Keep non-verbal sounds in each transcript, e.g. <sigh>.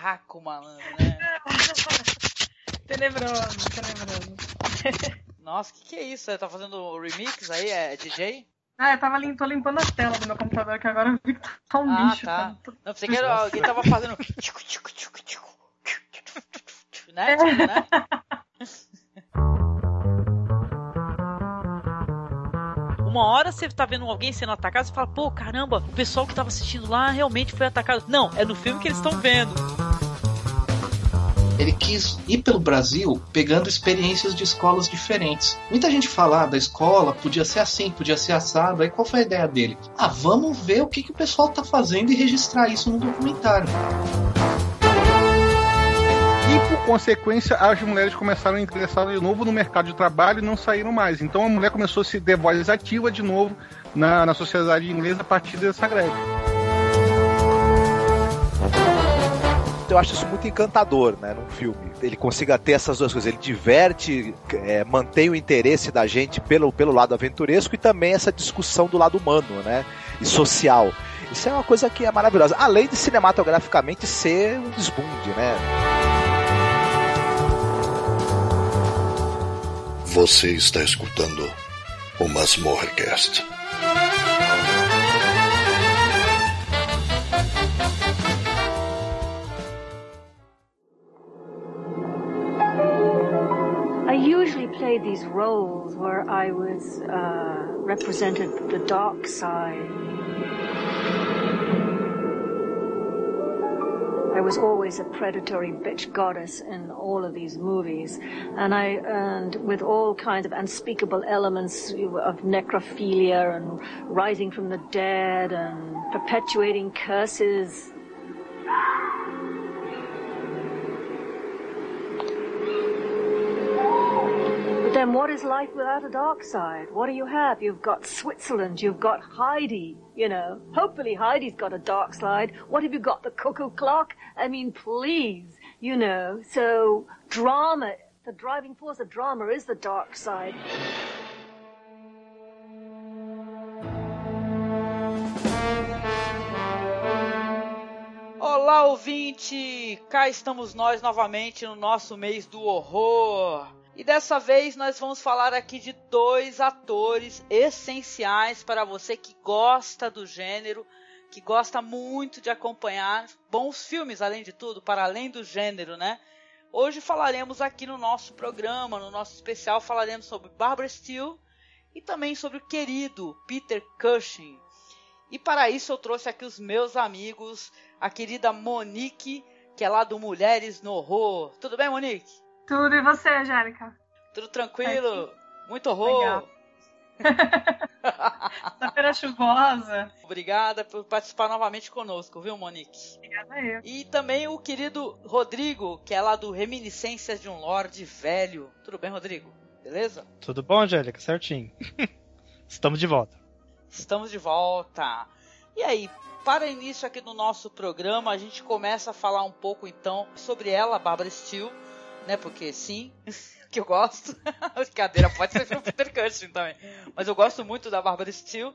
berraco, malandro, né? <laughs> tenebroso, tenebroso. Nossa, o que, que é isso? Você tá fazendo remix aí? É DJ? Ah, eu tava lim tô limpando a tela do meu computador, que agora eu vi que tá um ah, bicho. Tá. Não, pensei que era, alguém tava fazendo. né? Tipo, né? <laughs> Uma hora você tá vendo alguém sendo atacado, você fala, pô, caramba, o pessoal que tava assistindo lá realmente foi atacado. Não, é no filme que eles estão vendo. Ele quis ir pelo Brasil pegando experiências de escolas diferentes. Muita gente fala ah, da escola, podia ser assim, podia ser assado. Aí qual foi a ideia dele? Ah, vamos ver o que, que o pessoal tá fazendo e registrar isso no documentário. E por consequência, as mulheres começaram a ingressar de novo no mercado de trabalho e não saíram mais. Então a mulher começou a se voz ativa de novo na, na sociedade inglesa a partir dessa greve. Eu acho isso muito encantador, né, num filme. Ele consiga ter essas duas coisas. Ele diverte, é, mantém o interesse da gente pelo, pelo lado aventuresco e também essa discussão do lado humano, né, e social. Isso é uma coisa que é maravilhosa. Além de cinematograficamente ser um desbunde, né. Você está escutando o Masmorrecast. Played these roles where I was uh, represented the dark side. I was always a predatory bitch goddess in all of these movies, and I and with all kinds of unspeakable elements of necrophilia and rising from the dead and perpetuating curses. Then what is life without a dark side? What do you have? You've got Switzerland, you've got Heidi, you know. Hopefully Heidi's got a dark side. What have you got? The cuckoo clock? I mean, please, you know. So drama, the driving force of drama is the dark side. Olá, ouvinte! Cá estamos nós novamente no nosso mês do horror. E dessa vez nós vamos falar aqui de dois atores essenciais para você que gosta do gênero, que gosta muito de acompanhar bons filmes, além de tudo, para além do gênero, né? Hoje falaremos aqui no nosso programa, no nosso especial, falaremos sobre Barbara Steele e também sobre o querido Peter Cushing. E para isso eu trouxe aqui os meus amigos, a querida Monique, que é lá do Mulheres no Horror. Tudo bem, Monique? Tudo, e você, Angélica? Tudo tranquilo? Muito horror? Sexta-feira <laughs> chuvosa. Obrigada por participar novamente conosco, viu, Monique? Obrigada eu. E também o querido Rodrigo, que é lá do Reminiscências de um Lorde Velho. Tudo bem, Rodrigo? Beleza? Tudo bom, Angélica? Certinho. <laughs> Estamos de volta. Estamos de volta. E aí, para início aqui do nosso programa, a gente começa a falar um pouco então sobre ela, Barbara Steele, né? Porque sim, <laughs> que eu gosto. <laughs> Brincadeira, pode ser o Peter Cushing também. Mas eu gosto muito da Barbara Steele.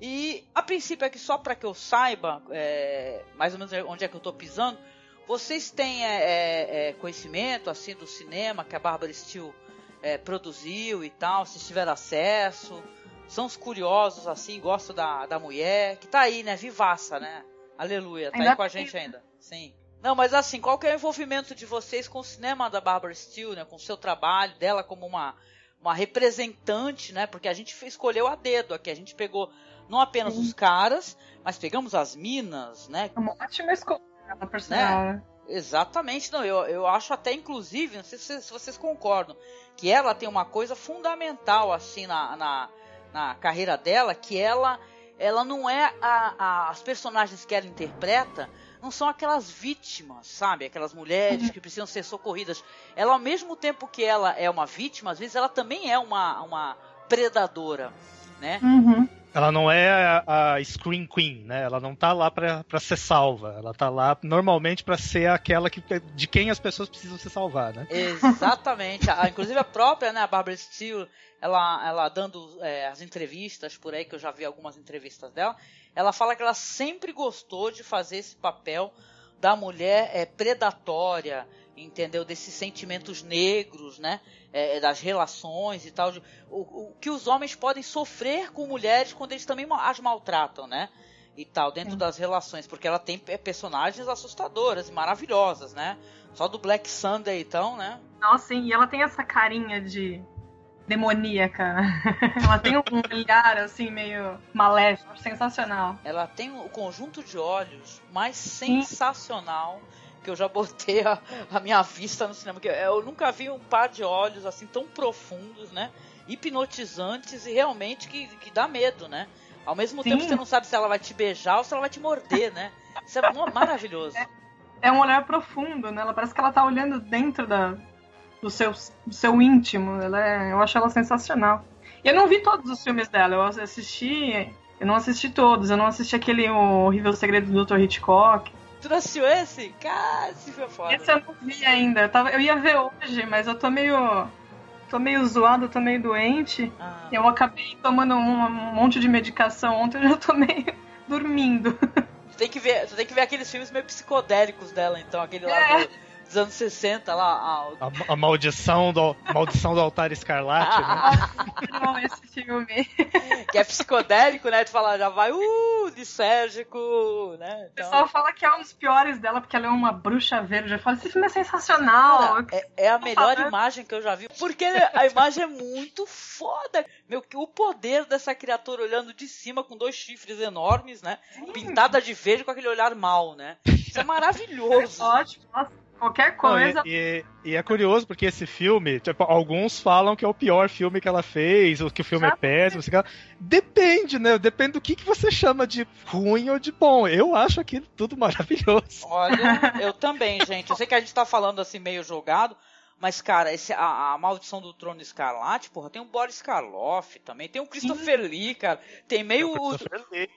E a princípio aqui, só para que eu saiba é, mais ou menos onde é que eu estou pisando, vocês têm é, é, é, conhecimento assim do cinema que a Barbara Steele é, produziu e tal, se tiver acesso? São os curiosos, assim, gostam da, da mulher, que tá aí, né? Vivaça, né? Aleluia, tá Ainda aí com a gente ainda. Sim. Não, mas assim, qual que é o envolvimento de vocês com o cinema da Barbara Steele, né? Com o seu trabalho, dela como uma, uma representante, né? Porque a gente escolheu a dedo aqui, a gente pegou não apenas os caras, mas pegamos as minas, né? Uma ótima escolha, por sinal, né? Exatamente, não, eu, eu acho até inclusive, não sei se, se vocês concordam, que ela tem uma coisa fundamental assim na, na, na carreira dela, que ela ela não é a, a- as personagens que ela interpreta não são aquelas vítimas, sabe? Aquelas mulheres que precisam ser socorridas. Ela, ao mesmo tempo que ela é uma vítima, às vezes ela também é uma, uma predadora, né? Uhum. Ela não é a, a Scream Queen, né? Ela não tá lá pra, pra ser salva. Ela tá lá normalmente pra ser aquela que, de quem as pessoas precisam se salvar, né? Exatamente. A- inclusive a própria, né, a Barbara Steele, ela, ela dando é, as entrevistas por aí, que eu já vi algumas entrevistas dela, ela fala que ela sempre gostou de fazer esse papel da mulher é predatória, entendeu? Desses sentimentos negros, né? É, das relações e tal. De, o, o, que os homens podem sofrer com mulheres quando eles também as maltratam, né? E tal, dentro das relações. Porque ela tem personagens assustadoras e maravilhosas, né? Só do Black Sunday, então, né? Nossa, sim, e ela tem essa carinha de demoníaca. <laughs> ela tem um olhar assim meio maléfico, sensacional. Ela tem o conjunto de olhos mais sensacional que eu já botei a, a minha vista no cinema. Eu nunca vi um par de olhos assim tão profundos, né? Hipnotizantes e realmente que, que dá medo, né? Ao mesmo Sim. tempo você não sabe se ela vai te beijar ou se ela vai te morder, né? Isso é <laughs> maravilhoso. É, é um olhar profundo, né? Ela parece que ela tá olhando dentro da, do seu, do seu íntimo. Ela é, eu acho ela sensacional. E eu não vi todos os filmes dela, eu assisti. Eu não assisti todos, eu não assisti aquele o Horrível Segredo do Dr. Hitchcock. Tu não assistiu esse? Cara, esse foi foda. Esse eu não vi ainda. Eu, tava, eu ia ver hoje, mas eu tô meio. tô meio zoado, tô meio doente. Ah. Eu acabei tomando um, um monte de medicação ontem, <laughs> eu já tô meio dormindo. Tu tem que ver, tu tem que ver aqueles filmes meio psicodélicos dela, então, aquele lá é. do, dos anos 60 lá. A, a, a maldição, do, maldição do altar escarlate, né? <laughs> Não, esse filme. Que é psicodélico, né? Tu fala, já vai, uh, lisérgico, né? Então... O pessoal fala que é um dos piores dela, porque ela é uma bruxa verde. Eu falo, esse filme é sensacional. Cara, é, é, a melhor imagem que eu já vi, porque a imagem é muito foda. Meu, o poder dessa criatura olhando de cima com dois chifres enormes, né? Sim. Pintada de verde com aquele olhar mal, né? Isso é maravilhoso. É ótimo, nossa. Qualquer coisa. Não, e, e, e, é curioso porque esse filme, tipo, alguns falam que é o pior filme que ela fez, ou que o filme é péssimo. Assim, depende, né? Depende do que, que você chama de ruim ou de bom. Eu acho aquilo tudo maravilhoso. Olha, eu também, gente. Eu sei que a gente tá falando assim meio jogado, mas, cara, esse, a, a, Maldição do Trono Escarlate, porra, tem o Boris Karloff também, tem o Christopher Sim. Lee, cara. Tem meio o, o,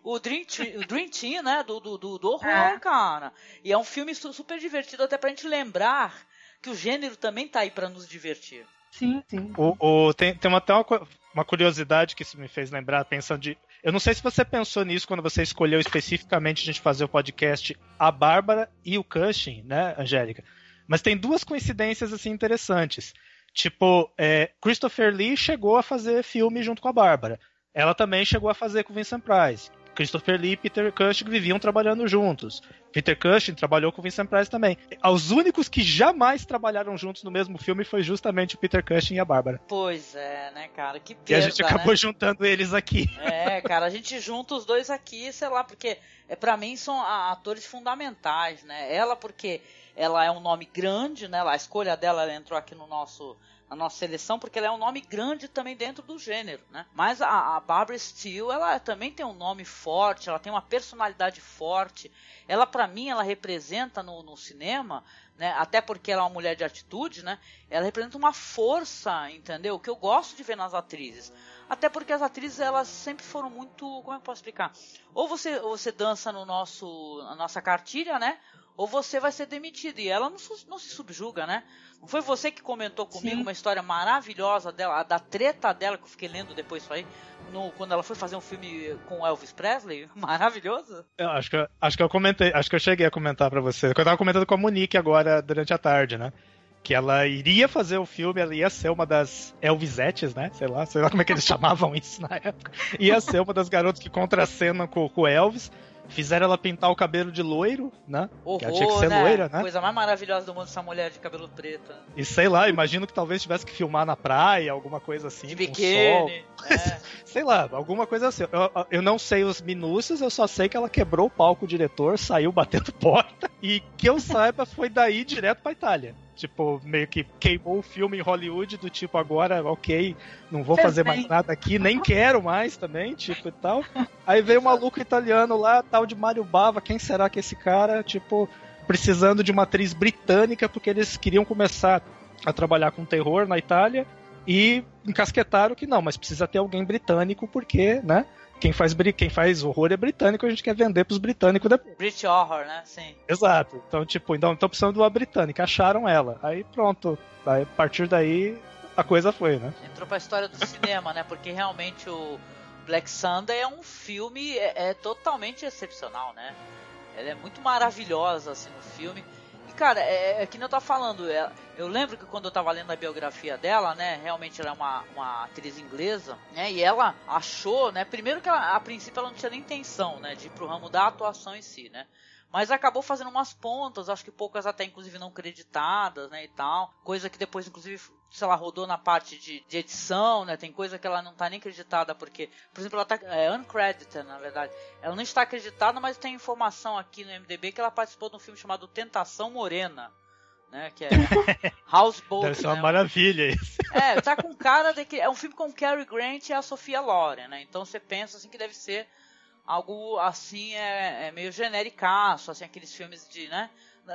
o, Dream Team, o Dream Team, né, do, do, do, do horror, é. cara. E é um filme super divertido, até pra gente lembrar que o gênero também tá aí para nos divertir. Sim, sim. O, o, tem, tem uma, até uma, uma curiosidade que isso me fez lembrar, pensando de. Eu não sei se você pensou nisso quando você escolheu especificamente a gente fazer o podcast A Bárbara e o Cushing, né, Angélica? Mas tem duas coincidências assim interessantes. Tipo, é, Christopher Lee chegou a fazer filme junto com a Bárbara. Ela também chegou a fazer com Vincent Price. Christopher Lee e Peter Cushing viviam trabalhando juntos. Peter Cushing trabalhou com Vincent Price também. Os únicos que jamais trabalharam juntos no mesmo filme foi justamente o Peter Cushing e a Bárbara. Pois é, né, cara? Que perda, E a gente acabou né? juntando eles aqui. É, cara, a gente junta os dois aqui, sei lá, porque é, para mim são atores fundamentais, né? Ela porque ela é um nome grande, né? A escolha dela entrou aqui no nosso na nossa seleção porque ela é um nome grande também dentro do gênero, né? Mas a, a Barbara Steele, ela também tem um nome forte, ela tem uma personalidade forte. Ela para mim ela representa no, no cinema né? Até porque ela é uma mulher de atitude, né? Ela representa uma força, entendeu? Que eu gosto de ver nas atrizes. Até porque as atrizes elas sempre foram muito, como eu posso explicar? Ou você, ou você dança no nosso, na nossa cartilha, né? Ou você vai ser demitido. E ela não, não se subjuga, né? Não foi você que comentou comigo Sim. uma história maravilhosa dela, da treta dela que eu fiquei lendo depois isso aí, no, quando ela foi fazer um filme com Elvis Presley? <laughs> Maravilhoso. Eu acho que, acho que eu comentei, acho que eu cheguei a comentar para você. Eu tava comentando com a Monique agora durante a tarde, né? que ela iria fazer o filme, ela ia ser uma das Elvisettes, né? Sei lá, sei lá como é que eles <laughs> chamavam isso na época. Ia ser uma das garotas que contracenam com, com o Elvis. Fizeram ela pintar o cabelo de loiro, né? Horror, que ela tinha que ser né? loira, né? Coisa mais maravilhosa do mundo essa mulher de cabelo preto. E sei lá, imagino que talvez tivesse que filmar na praia, alguma coisa assim. De biquíni. É. sei lá, alguma coisa assim. Eu, eu não sei os minúcios, eu só sei que ela quebrou o palco o diretor, saiu batendo <laughs> porta. E que eu saiba, foi daí direto pra Itália. Tipo, meio que queimou o filme em Hollywood, do tipo, agora, ok, não vou fazer mais nada aqui, nem quero mais também, tipo e tal. Aí veio um maluco italiano lá, tal de Mario Bava, quem será que é esse cara? Tipo, precisando de uma atriz britânica, porque eles queriam começar a trabalhar com terror na Itália e encasquetaram que não, mas precisa ter alguém britânico, porque, né? quem faz, quem faz horror é britânico, a gente quer vender pros britânicos depois. British Horror, né? Sim. Exato. Então, tipo, então estão precisando de uma britânica. Acharam ela. Aí pronto. Aí, a partir daí, a coisa foi, né? Entrou pra história do cinema, né? Porque realmente o Black Sunday é um filme é, é totalmente excepcional, né? Ela é muito maravilhosa assim no filme. Cara, é, é que nem eu tava falando, é, eu lembro que quando eu tava lendo a biografia dela, né, realmente ela é uma, uma atriz inglesa, né, e ela achou, né, primeiro que ela, a princípio ela não tinha nem intenção, né, de ir pro ramo da atuação em si, né, mas acabou fazendo umas pontas, acho que poucas até inclusive não creditadas, né, e tal, coisa que depois inclusive, sei lá, rodou na parte de, de edição, né, tem coisa que ela não tá nem acreditada, porque, por exemplo, ela tá é, uncredited, na verdade, ela não está acreditada, mas tem informação aqui no MDB que ela participou de um filme chamado Tentação Morena, né, que é <laughs> Houseboat, Deve ser uma né, maravilha isso. é, tá com cara de que é um filme com Cary Grant e a Sofia Loren, né? Então você pensa assim que deve ser algo assim é, é meio genericaço, assim aqueles filmes de, né?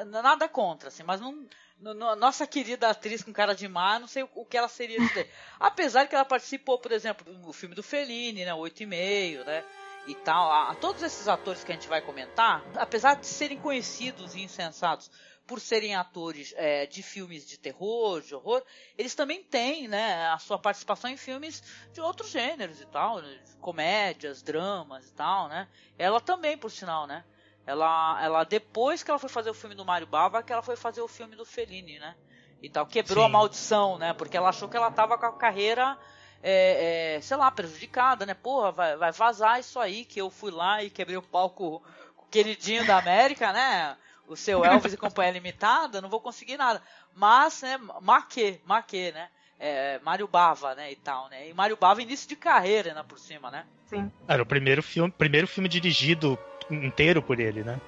Nada contra, assim, mas não no- no- nossa querida atriz com cara de mar, não sei o, o que ela seria dizer. <laughs> Apesar que ela participou, por exemplo, do filme do Fellini, né, oito e meio, né? E tal, a, a todos esses atores que a gente vai comentar, apesar de serem conhecidos e insensatos por serem atores é, de filmes de terror, de horror, eles também têm né, a sua participação em filmes de outros gêneros e tal, né, comédias, dramas e tal, né? Ela também, por sinal, né? Ela, ela depois que ela foi fazer o filme do Mario Bava, que ela foi fazer o filme do Fellini, né? E tal, quebrou Sim. a maldição, né? Porque ela achou que ela tava com a carreira, é, é, sei lá, prejudicada, né? Porra, vai, vai vazar isso aí que eu fui lá e quebrei o palco com o queridinho da América, né? O seu Elvis e Companhia Limitada, não vou conseguir nada. Mas, né, maquê, maquê, né? É, Mário Bava, né, e tal, né? E Mário Bava início de carreira, né, por cima, né? Sim. Era o primeiro filme, primeiro filme dirigido inteiro por ele, né?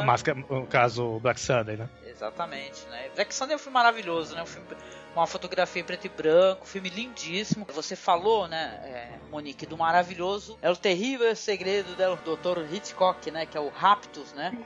O Máscara, no caso, Black Sunday, né? Exatamente, né? Black Sunday é um filme maravilhoso, né? Um filme com uma fotografia em preto e branco, um filme lindíssimo. Você falou, né, é, Monique, do maravilhoso. É o terrível segredo do Dr. Hitchcock, né? Que é o Raptus, né?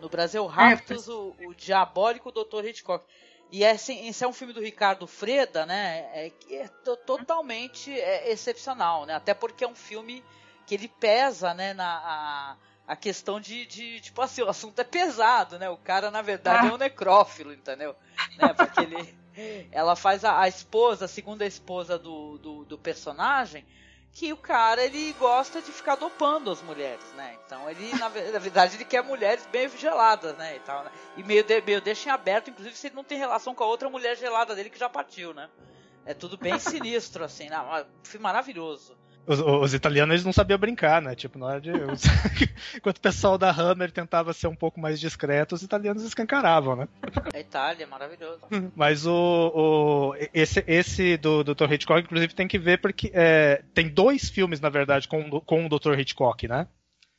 No Brasil, Raptus, o, o diabólico Dr. Hitchcock. E esse, esse é um filme do Ricardo Freda, né? É, que é to- totalmente é, excepcional, né? Até porque é um filme que ele pesa, né, na a, a questão de, de, tipo assim, o assunto é pesado, né? O cara, na verdade, é um necrófilo, entendeu? Né? Porque ele, <laughs> ela faz a, a esposa, a segunda esposa do, do, do personagem, que o cara, ele gosta de ficar dopando as mulheres, né? Então ele, na, na verdade, ele quer mulheres bem geladas, né? E, tal, né? e meio, de, meio deixa em aberto, inclusive, se ele não tem relação com a outra mulher gelada dele que já partiu, né? É tudo bem <laughs> sinistro, assim, né? Um filme maravilhoso. Os, os italianos eles não sabiam brincar, né? Tipo, na hora de. os- <laughs> Enquanto o pessoal da Hammer tentava ser um pouco mais discreto, os italianos escancaravam, né? A Itália é maravilhoso. Mas o, o- esse, esse do Dr. Hitchcock, inclusive, tem que ver porque é, tem dois filmes, na verdade, com, o- com o Dr. Hitchcock, né?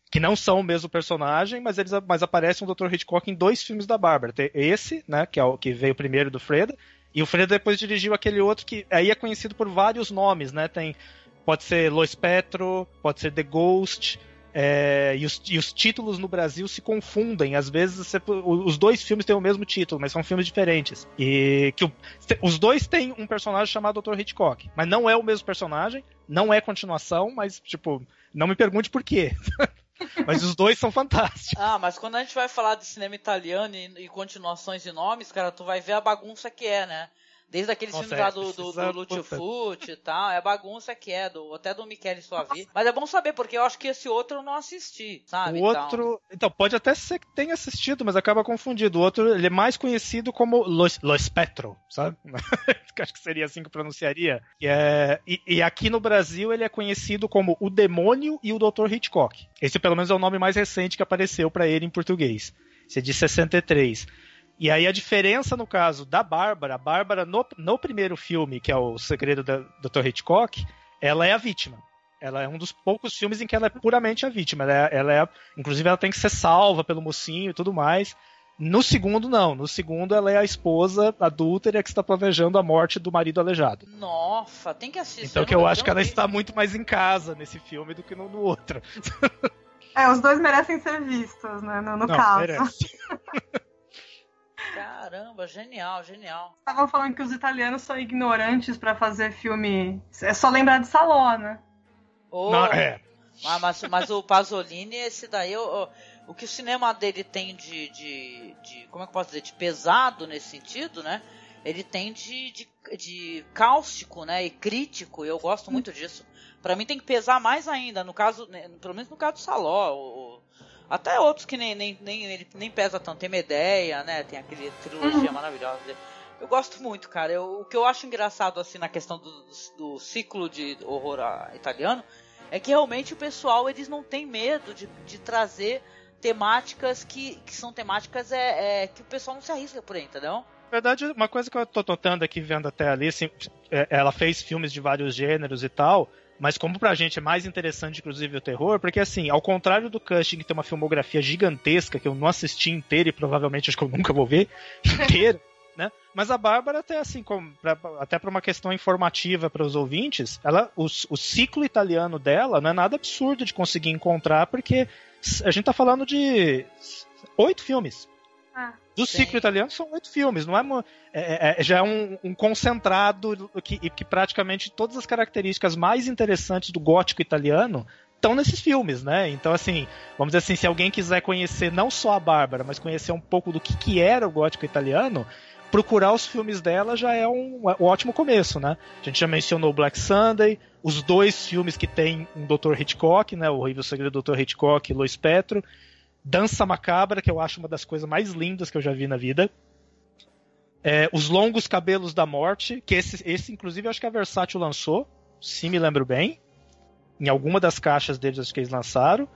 Que não são o mesmo personagem, mas eles mas aparece um Dr. Hitchcock em dois filmes da Bárbara. Tem esse, né? Que é o que veio primeiro do Freda. E o Freda depois dirigiu aquele outro que aí é conhecido por vários nomes, né? Tem. Pode ser Lois Petro, pode ser The Ghost. é, e, os, e os títulos no Brasil se confundem. Às vezes você- os dois filmes têm o mesmo título, mas são filmes diferentes. E que o- os dois têm um personagem chamado Dr. Hitchcock. Mas não é o mesmo personagem, não é continuação, mas, tipo, não me pergunte por quê. <laughs> mas os dois são fantásticos. Ah, mas quando a gente vai falar de cinema italiano e, e continuações de nomes, cara, tu vai ver a bagunça que é, né? Desde aqueles Nossa, filmes é, lá do, do, do Lutifut e tal, é bagunça que é, do, até do Michele Suavi. Mas é bom saber, porque eu acho que esse outro eu não assisti, sabe? O outro. Então, pode até ser que tenha assistido, mas acaba confundido. O outro, ele é mais conhecido como Lois, Lois Petro, sabe? <laughs> Acho que seria assim que eu pronunciaria. E, é, e, e aqui no Brasil ele é conhecido como O Demônio e o Dr. Hitchcock. Esse, pelo menos, é o nome mais recente que apareceu para ele em português. Esse é de 63. E aí a diferença no caso da Bárbara, a Bárbara no, no primeiro filme, que é o Segredo da Dr. Hitchcock, ela é a vítima. Ela é um dos poucos filmes em que ela é puramente a vítima. Ela é, ela é- inclusive, ela tem que ser salva pelo mocinho e tudo mais. No segundo, não. No segundo, ela é a esposa adúltera que está planejando a morte do marido aleijado. Nossa, tem que assistir. Então, que eu acho que ela está muito mais em casa nesse filme do que no, no outro. É, os dois merecem ser vistos, né? No, no não, caso. merece. <laughs> Caramba, genial, genial. Estavam falando que os italianos são ignorantes pra fazer filme. É só lembrar de Saló, né? Ô, Não, é. Mas, mas, mas o Pasolini, esse daí, o, o, que o cinema dele tem de, de, de- Como é que eu posso dizer? De pesado nesse sentido, né? Ele tem de, de, de cáustico, né? E crítico, e eu gosto muito disso. Pra mim tem que pesar mais ainda, no caso, né, pelo menos no caso do Saló. o- Até outros que nem, nem, nem, nem pesa tanto. Tem Medeia, né? Tem aquele trilogia Uhum. maravilhosa dele. Eu gosto muito, cara. Eu- o que eu acho engraçado, assim, na questão do, do, do ciclo de horror italiano, é que realmente o pessoal, eles não têm medo de, de trazer temáticas que, que são temáticas é, é, que o pessoal não se arrisca por aí, entendeu? Na verdade, uma coisa que eu tô notando aqui, vendo até ali, assim, é, ela fez filmes de vários gêneros e tal, mas como pra gente é mais interessante, inclusive, o terror, porque assim, ao contrário do Cushing, que tem uma filmografia gigantesca, que eu não assisti inteira e provavelmente acho que eu nunca vou ver <laughs> inteira, né? Mas a Bárbara, até assim, como, pra- até para uma questão informativa para os ouvintes, ela, o, o ciclo italiano dela não é nada absurdo de conseguir encontrar, porque a gente tá falando de oito filmes. Ah. Do Sim. ciclo italiano são oito filmes, não é, mo- é- é- já é um, um concentrado que, que praticamente todas as características mais interessantes do gótico italiano estão nesses filmes, né? Então, assim, vamos dizer assim, se alguém quiser conhecer não só a Bárbara, mas conhecer um pouco do que, que era o gótico italiano, procurar os filmes dela já é um, um ótimo começo, né? A gente já mencionou Black Sunday, os dois filmes que tem um Dr. Hitchcock, né? O Horrível Segredo do Dr. Hitchcock e Lois Petro. Dança Macabra, que eu acho uma das coisas mais lindas que eu já vi na vida. É, Os Longos Cabelos da Morte, que esse, esse inclusive, eu acho que a Versátil lançou, se me lembro bem. Em alguma das caixas deles, acho que eles lançaram.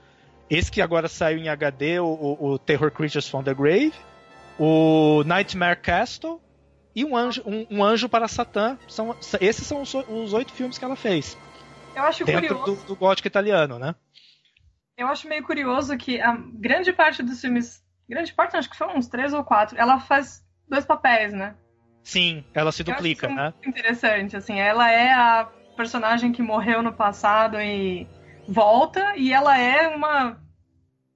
Esse que agora saiu em HD, o, o- o Terror Creatures from the Grave. O Nightmare Castle. E um anjo, um, um anjo para Satã. São, esses são os, os oito filmes que ela fez. Eu acho Dentro curioso. do, do gótico italiano, né? Eu acho meio curioso que a grande parte dos filmes. Grande parte, acho que foram uns três ou quatro. Ela faz dois papéis, né? Sim, ela se Eu acho duplica, isso né? muito interessante, assim. Ela é a personagem que morreu no passado e volta, e ela é uma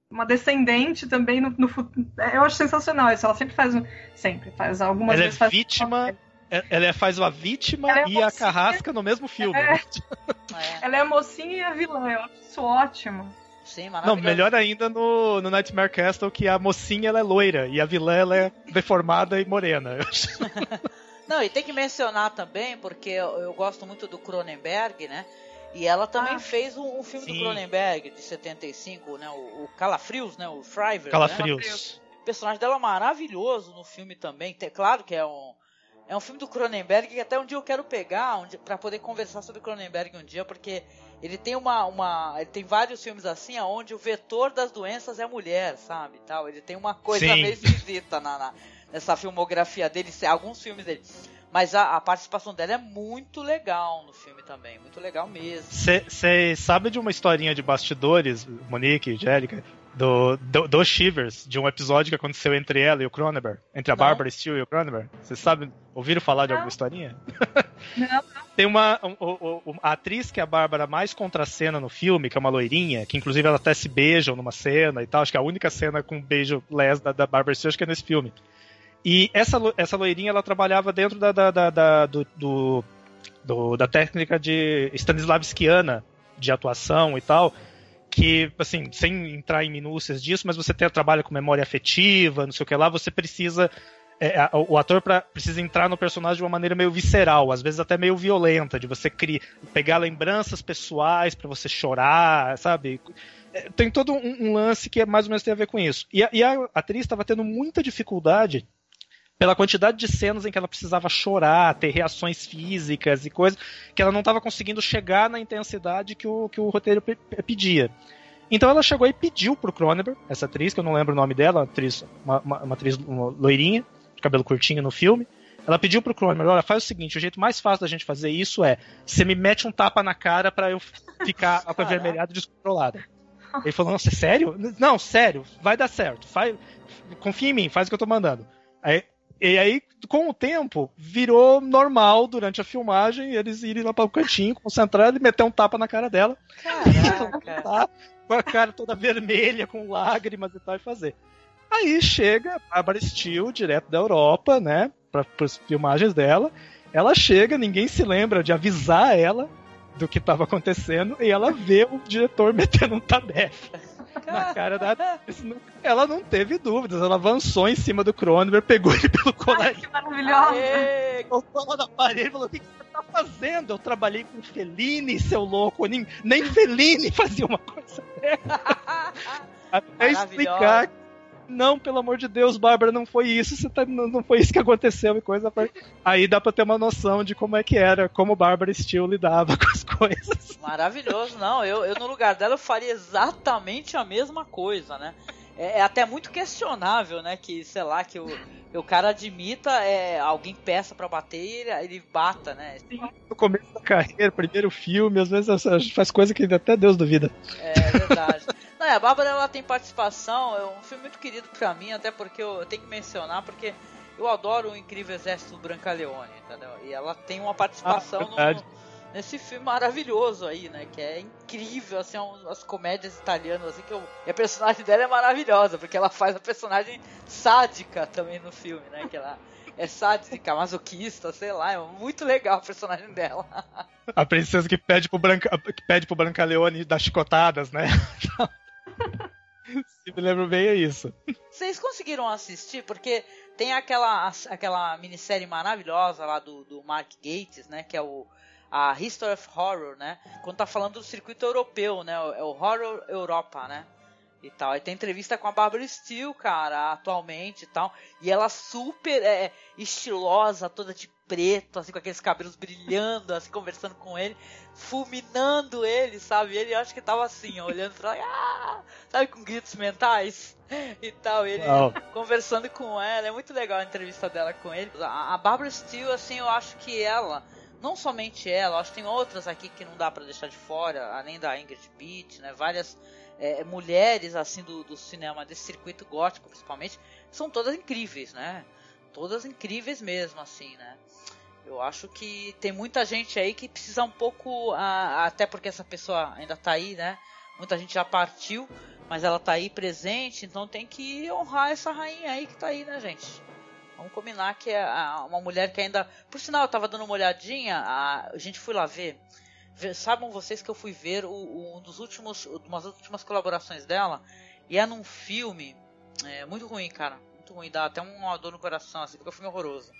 uma descendente também no, no futuro. Eu acho sensacional isso. Ela sempre faz. um- Sempre faz. Algumas Ela é vezes faz. vítima, Ela é- faz a vítima Ela é e a carrasca no mesmo filme. É. né? <laughs> É, Ela é a mocinha e a vilã. Eu acho isso ótimo. Sim, Não, melhor ainda no, no Nightmare Castle que a mocinha ela é loira e a vilã ela é deformada e morena. <laughs> Não, e tem que mencionar também, porque eu, eu gosto muito do Cronenberg, né? E ela também Ah. fez um, um filme Sim. do Cronenberg, de 75, né? O, o Calafrios, né? O Shriver. Né? Calafrios. O personagem dela é maravilhoso no filme também. Tem- claro que é um. É um filme do Cronenberg que até um dia eu quero pegar um pra poder conversar sobre Cronenberg um dia, porque ele tem uma, uma. Ele tem vários filmes assim, onde o vetor das doenças é a mulher, sabe? Tal. Ele tem uma coisa Sim. meio esquisita na, na- nessa filmografia dele, alguns filmes dele. Mas a, a participação dela é muito legal no filme também, muito legal mesmo. Você sabe de uma historinha de bastidores, Monique, Angélica, do, do, do Shivers, de um episódio que aconteceu entre ela e o Cronenberg? Entre a Não. Barbara Steele e o Cronenberg? Vocês sabem, ouviram falar de Não. alguma historinha? Não, <laughs> Tem uma. um- o- o- a atriz que é a Bárbara mais contracena no filme, que é uma loirinha, que inclusive ela até se beijam numa cena e tal. Acho que a única cena com beijo les da, da Bárbara Steele, acho que é nesse filme. E essa, essa loirinha, ela trabalhava dentro da, da, da, da- do, do- do- da técnica de Stanislavskiana de atuação e tal. Que, assim, sem entrar em minúcias disso, mas você tem, trabalha com memória afetiva, não sei o que lá, você precisa é, o ator pra, precisa entrar no personagem de uma maneira meio visceral, às vezes até meio violenta, de você criar, pegar lembranças pessoais pra você chorar, sabe? É, Tem todo um, um lance que é mais ou menos tem a ver com isso. E a, e a atriz estava tendo muita dificuldade pela quantidade de cenas em que ela precisava chorar, ter reações físicas e coisas, que ela não estava conseguindo chegar na intensidade que o, que o roteiro pe- pe- pedia. Então ela chegou e pediu pro Cronenberg, essa atriz, que eu não lembro o nome dela, uma atriz, uma, uma- uma atriz uma loirinha, de cabelo curtinho no filme. Ela pediu pro Cronenberg, olha, faz o seguinte, o jeito mais fácil da gente fazer isso é, você me mete um tapa na cara pra eu ficar <laughs> avermelhado e descontrolada. Ele falou, nossa, é sério? Não, sério, vai dar certo. Faz, confia em mim, faz o que eu tô mandando. Aí, e aí, com o tempo, virou normal durante a filmagem eles irem lá para o cantinho, concentrar e meter um tapa na cara dela, Caraca. <laughs> tá? com a cara toda vermelha, com lágrimas e tal, e fazer. Aí chega a Barbara Steele, direto da Europa, né, para as filmagens dela. Ela chega, ninguém se lembra de avisar ela do que estava acontecendo, e ela vê o diretor <laughs> metendo um tabefe na <laughs> cara da atriz. Ela não teve dúvidas, ela avançou em cima do Cronenberg, pegou ele pelo Ai, colarinho, que maravilhosa. Aê, colocou ela na parede e falou: O que que você tá fazendo? Eu trabalhei com Fellini, seu louco. Nem, nem Fellini fazia uma coisa dessa. <laughs> Até explicar. Não, pelo amor de Deus, Bárbara, não foi isso, você tá, não, não foi isso que aconteceu e coisa. Aí dá pra ter uma noção de como é que era, como Bárbara Steele lidava <laughs> com as coisas. Maravilhoso, não. Eu, eu no lugar dela eu faria exatamente a mesma coisa, né? É, é até muito questionável, né? Que, sei lá, que o, o cara admita é, alguém peça para bater e ele, ele bata, né? No começo da carreira, primeiro filme, às vezes a gente faz coisa que até Deus duvida. É verdade. Não, a Bárbara ela tem participação, é um filme muito querido pra mim, até porque eu, eu tenho que mencionar, porque eu adoro o Incrível Exército do Brancaleone, entendeu? E ela tem uma participação Ah, no, nesse filme maravilhoso aí, né? Que é incrível, assim, um- as comédias italianas, assim, que eu, e a personagem dela é maravilhosa, porque ela faz a personagem sádica também no filme, né? Que ela é sádica, masoquista, sei lá, é muito legal a personagem dela. A princesa que pede pro, Branca, que pede pro Brancaleone dar chicotadas, né? <laughs> Se me lembro bem, é isso. Vocês conseguiram assistir? Porque tem aquela, aquela minissérie maravilhosa lá do, do Mark Gates, né? Que é o a History of Horror, né? Quando tá falando do circuito europeu, né? É o Horror Europa, né? E tal. Aí tem entrevista com a Barbara Steele, cara, atualmente e tal. E ela super é, estilosa, toda de preto, assim, com aqueles cabelos brilhando, assim, conversando com ele, fulminando ele, sabe? Ele acho que tava assim, ó, olhando pra ah! sabe, com gritos mentais e tal. Ele Uau. conversando com ela. É muito legal a entrevista dela com ele. A, a Barbara Steele, assim, eu acho que ela, não somente ela, acho que tem outras aqui que não dá pra deixar de fora, além da Ingrid Beat, né? Várias é, mulheres, assim, do, do cinema, desse circuito gótico, principalmente, são todas incríveis, né? Todas incríveis mesmo, assim, né? Eu acho que tem muita gente aí que precisa um pouco, ah, até porque essa pessoa ainda tá aí, né? Muita gente já partiu, mas ela tá aí presente, então tem que honrar essa rainha aí que tá aí, né, gente? Vamos combinar que é uma mulher que ainda. Por sinal, eu tava dando uma olhadinha, a, a gente foi lá ver. Ver- Sabem vocês que eu fui ver o, o- um dos últimos, umas das últimas colaborações dela, e é num filme é, muito ruim, cara. Muito ruim, dá até uma dor no coração, assim, porque é um filme horroroso.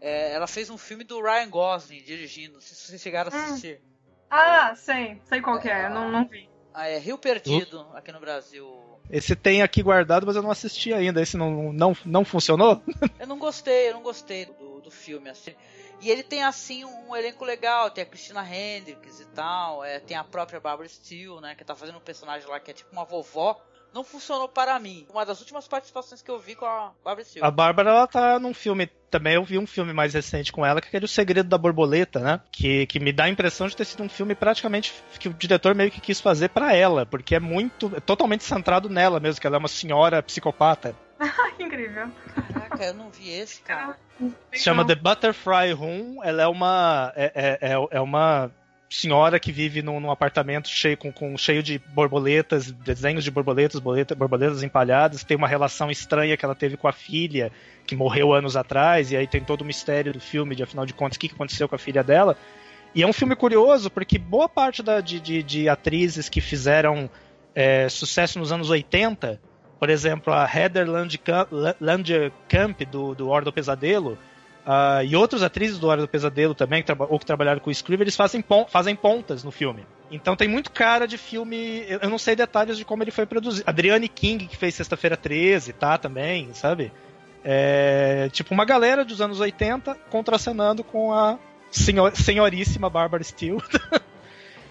É, ela fez um filme do Ryan Gosling dirigindo, não sei se vocês chegaram a Hum. assistir. Ah, sei. Sei qual que é. Não, não vi. Ah, é Rio Perdido, aqui no Brasil. Esse tem aqui guardado, mas eu não assisti ainda. Esse não, não, não funcionou? Eu não gostei, eu não gostei do, do filme, assim. E ele tem, assim, um elenco legal. Tem a Christina Hendricks e tal. é, tem a própria Barbara Steele, né? Que tá fazendo um personagem lá que é tipo uma vovó. Não funcionou para mim. Uma das últimas participações que eu vi com a Barbara Steele. A Bárbara, ela tá num filme. Também eu vi um filme mais recente com ela, que é aquele O Segredo da Borboleta, né? Que, que me dá a impressão de ter sido um filme praticamente que o diretor meio que quis fazer pra ela, porque é muito. é totalmente centrado nela mesmo, que ela é uma senhora psicopata. <laughs> Incrível. Caraca, eu não vi esse, cara. Se chama The Butterfly Room. Ela é uma. É, é, é- é uma senhora que vive num, num apartamento cheio, com, com- cheio de borboletas, desenhos de borboletas, borboleta- borboletas empalhadas. Tem uma relação estranha que ela teve com a filha, que morreu anos atrás, e aí tem todo o mistério do filme, de afinal de contas, o que aconteceu com a filha dela. E é um filme curioso, porque boa parte da- de, de- de atrizes que fizeram é, sucesso nos anos 80, por exemplo, a Heather Landcamp do, do Hora do Pesadelo, ah, e outras atrizes do Hora do Pesadelo também, que ou que trabalharam com o Scriver, eles fazem, pon- fazem pontas no filme. Então tem muito cara de filme. Eu não sei detalhes de como ele foi produzido. Adriane King, que fez Sexta-feira 13, tá também, sabe? É, tipo, uma galera dos anos 80 contracenando com a senhor- senhoríssima Barbara Steele. <laughs>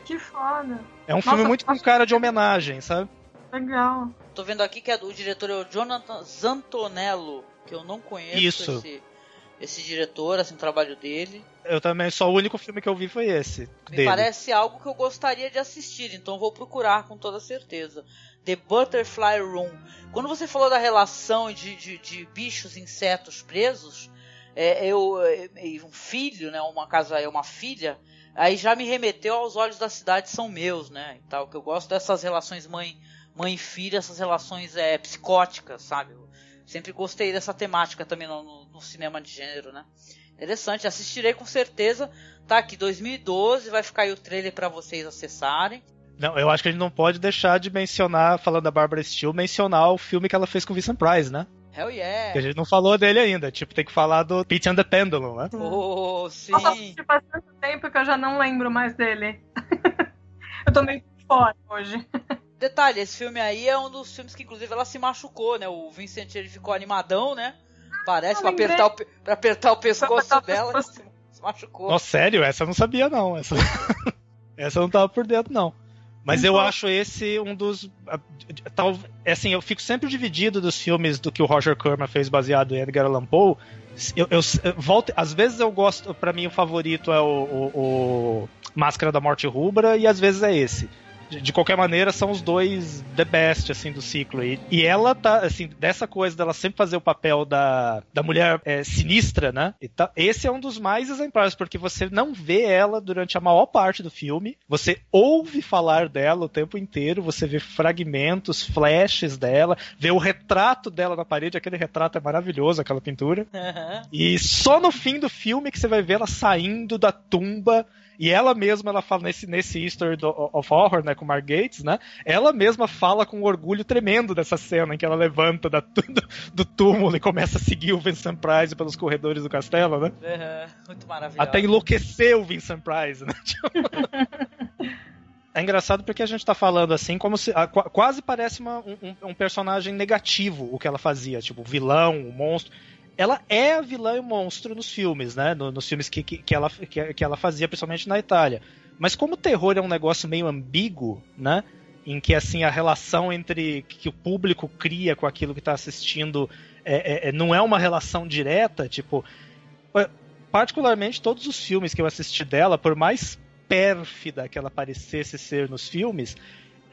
Que foda. É um Nossa, filme muito com cara de homenagem, sabe? Legal. Tô vendo aqui que é do, o diretor é o Jonathan Zantonello, que eu não conheço Isso. esse, esse diretor, assim, o trabalho dele. Eu também, só o único filme que eu vi foi esse. Me dele. parece algo que eu gostaria de assistir, então vou procurar com toda certeza. The Butterfly Room. Quando você falou da relação de, de, de bichos, insetos presos, é, eu, é, e um filho, né, uma casa é uma filha, aí já me remeteu aos olhos da cidade são meus, né, e tal, que eu gosto dessas relações mãe mãe e filha, essas relações é, psicóticas, sabe? Sempre gostei dessa temática também no, no- cinema de gênero, né? Interessante, assistirei com certeza. Tá aqui 2012, vai ficar aí o trailer pra vocês acessarem. Não, eu acho que a gente não pode deixar de mencionar, falando da Barbara Steele, mencionar o filme que ela fez com o Vincent Price, né? Hell yeah! Que a gente não falou dele ainda. Tipo, tem que falar do Pete and the Pendulum, né? Oh, sim! Nossa, assisti faz tanto tempo que eu já não lembro mais dele. <laughs> eu tô meio fora hoje. <laughs> Detalhe, esse filme aí é um dos filmes que, inclusive, ela se machucou, né? O Vincent ele ficou animadão, né? Parece, pra apertar, o, pra apertar o pescoço apertar dela. O pescoço. Se machucou. Nossa, sério? Essa eu não sabia, não. Essa, <laughs> essa eu não tava por dentro, não. Mas eu acho esse um dos. Tal, assim, eu fico sempre dividido dos filmes do que o Roger Corman fez baseado em Edgar Allan Poe. Eu, eu, eu volto, às vezes eu gosto, para mim o favorito é o, o, o Máscara da Morte Rubra e às vezes é esse de, qualquer maneira, são os dois the best, assim, do ciclo. E, e ela tá, assim, dessa coisa dela sempre fazer o papel da, da mulher é, sinistra, né? Tá, esse é um dos mais exemplares, porque você não vê ela durante a maior parte do filme, você ouve falar dela o tempo inteiro, você vê fragmentos, flashes dela, vê o retrato dela na parede, aquele retrato é maravilhoso, aquela pintura. Uhum. E só no fim do filme que você vai ver ela saindo da tumba e ela mesma, ela fala nesse, nesse History of Horror, né, com Mark Gates, né? Ela mesma fala com um orgulho tremendo dessa cena em que ela levanta da, do, do túmulo e começa a seguir o Vincent Price pelos corredores do castelo, né? Uhum, muito maravilhoso. Até enlouquecer o Vincent Price, né? <laughs> É engraçado porque a gente tá falando assim, como se. quase parece uma, um, um, personagem negativo o que ela fazia, tipo, vilão, monstro ela é a vilã e o monstro nos filmes, né? No, nos filmes que, que, que, ela, que, que ela fazia, principalmente na Itália. Mas como o terror é um negócio meio ambíguo, né? Em que assim a relação entre que o público cria com aquilo que está assistindo é, é, é, não é uma relação direta, tipo. Particularmente todos os filmes que eu assisti dela, por mais pérfida que ela parecesse ser nos filmes,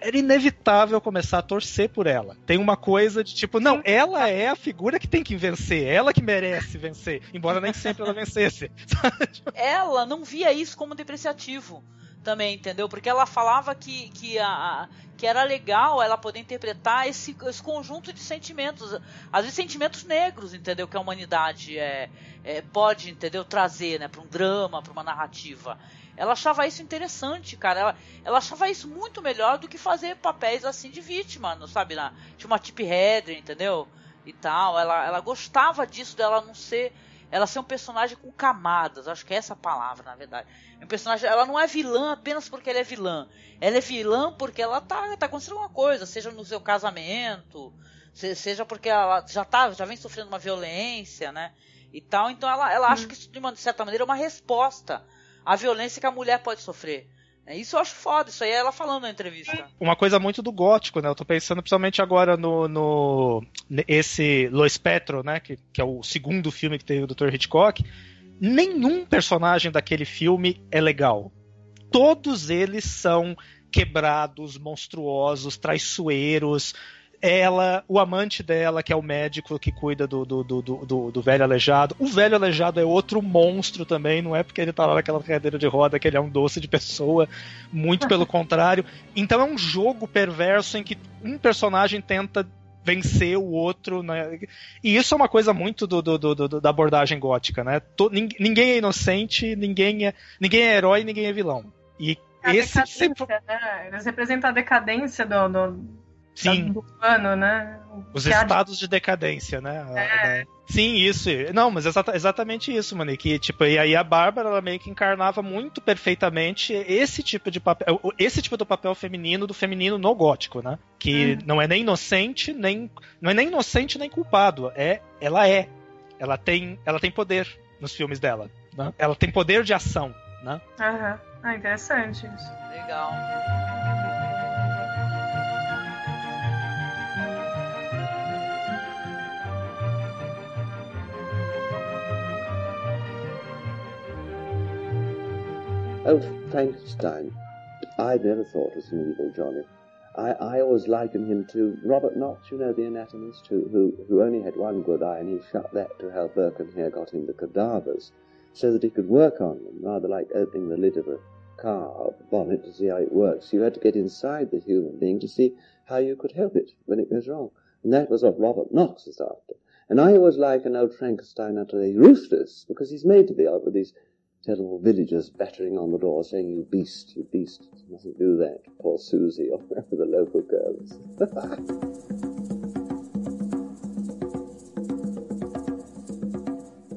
era inevitável começar a torcer por ela. Tem uma coisa de tipo, não, ela é a figura que tem que vencer, ela que merece vencer, embora nem sempre ela vencesse. <laughs> ela não via isso como depreciativo também, entendeu? Porque ela falava que, que, a, que era legal ela poder interpretar esse, esse conjunto de sentimentos, às vezes sentimentos negros, entendeu? Que a humanidade é, é pode, entendeu? Trazer, né? Para um drama, para uma narrativa. Ela achava isso interessante, cara. Ela, ela achava isso muito melhor do que fazer papéis assim de vítima, não sabe? Na, de uma tip header, entendeu? E tal. Ela, ela gostava disso, dela não ser. Ela ser um personagem com camadas, acho que é essa a palavra, na verdade. Um personagem, ela não é vilã apenas porque ela é vilã. Ela é vilã porque ela tá, tá acontecendo uma coisa, seja no seu casamento, seja porque ela já tá, já vem sofrendo uma violência, né? E tal. Então ela, ela acha que isso, de uma certa maneira, é uma resposta a violência que a mulher pode sofrer. É, isso eu acho foda, isso aí é ela falando na entrevista. Uma coisa muito do gótico, né? Eu tô pensando principalmente agora no, no esse Lois Petro, né? Que, que é o segundo filme que teve o Dr. Hitchcock. Nenhum personagem daquele filme é legal. Todos eles são quebrados, monstruosos, traiçoeiros, ela, o amante dela, que é o médico que cuida do, do, do, do, do velho aleijado. O velho aleijado é outro monstro também, não é porque ele tá lá naquela cadeira de roda que ele é um doce de pessoa, muito pelo <laughs> contrário. Então é um jogo perverso em que um personagem tenta vencer o outro, né? E isso é uma coisa muito do, do, do, da abordagem gótica, né? ninguém é inocente, ninguém é, ninguém é herói, ninguém é vilão. E a esse sempre... né? Eles representam a decadência do, do Sim. do ano, né? Os estados de decadência, né? É. Sim, isso. Não, mas exata, exatamente isso, mano. Que, tipo, e aí a Bárbara, ela meio que encarnava muito perfeitamente esse tipo de papel, esse tipo do papel feminino, do feminino no gótico, né? Que hum. não é nem inocente, nem. Não é nem inocente nem culpado. É, ela é. Ela tem, ela tem poder nos filmes dela. Né? Ela tem poder de ação, né? Aham. Ah, interessante isso. Legal. Oh, Frankenstein. I never thought an evil Johnny. I, I always liken him to Robert Knox, you know, the anatomist, who, who, who only had one good eye, and he shut that to how Birkenhair got him the cadavers, so that he could work on them, rather like opening the lid of a car bonnet to see how it works. You had to get inside the human being to see how you could help it when it goes wrong. And that was what Robert Knox was after. And I always liken old Frankenstein the ruthless, because he's made to be out with these terrible villagers battering on the door saying, You beast, you beast, you mustn't do that. Poor Susie <laughs> or whatever the local girls.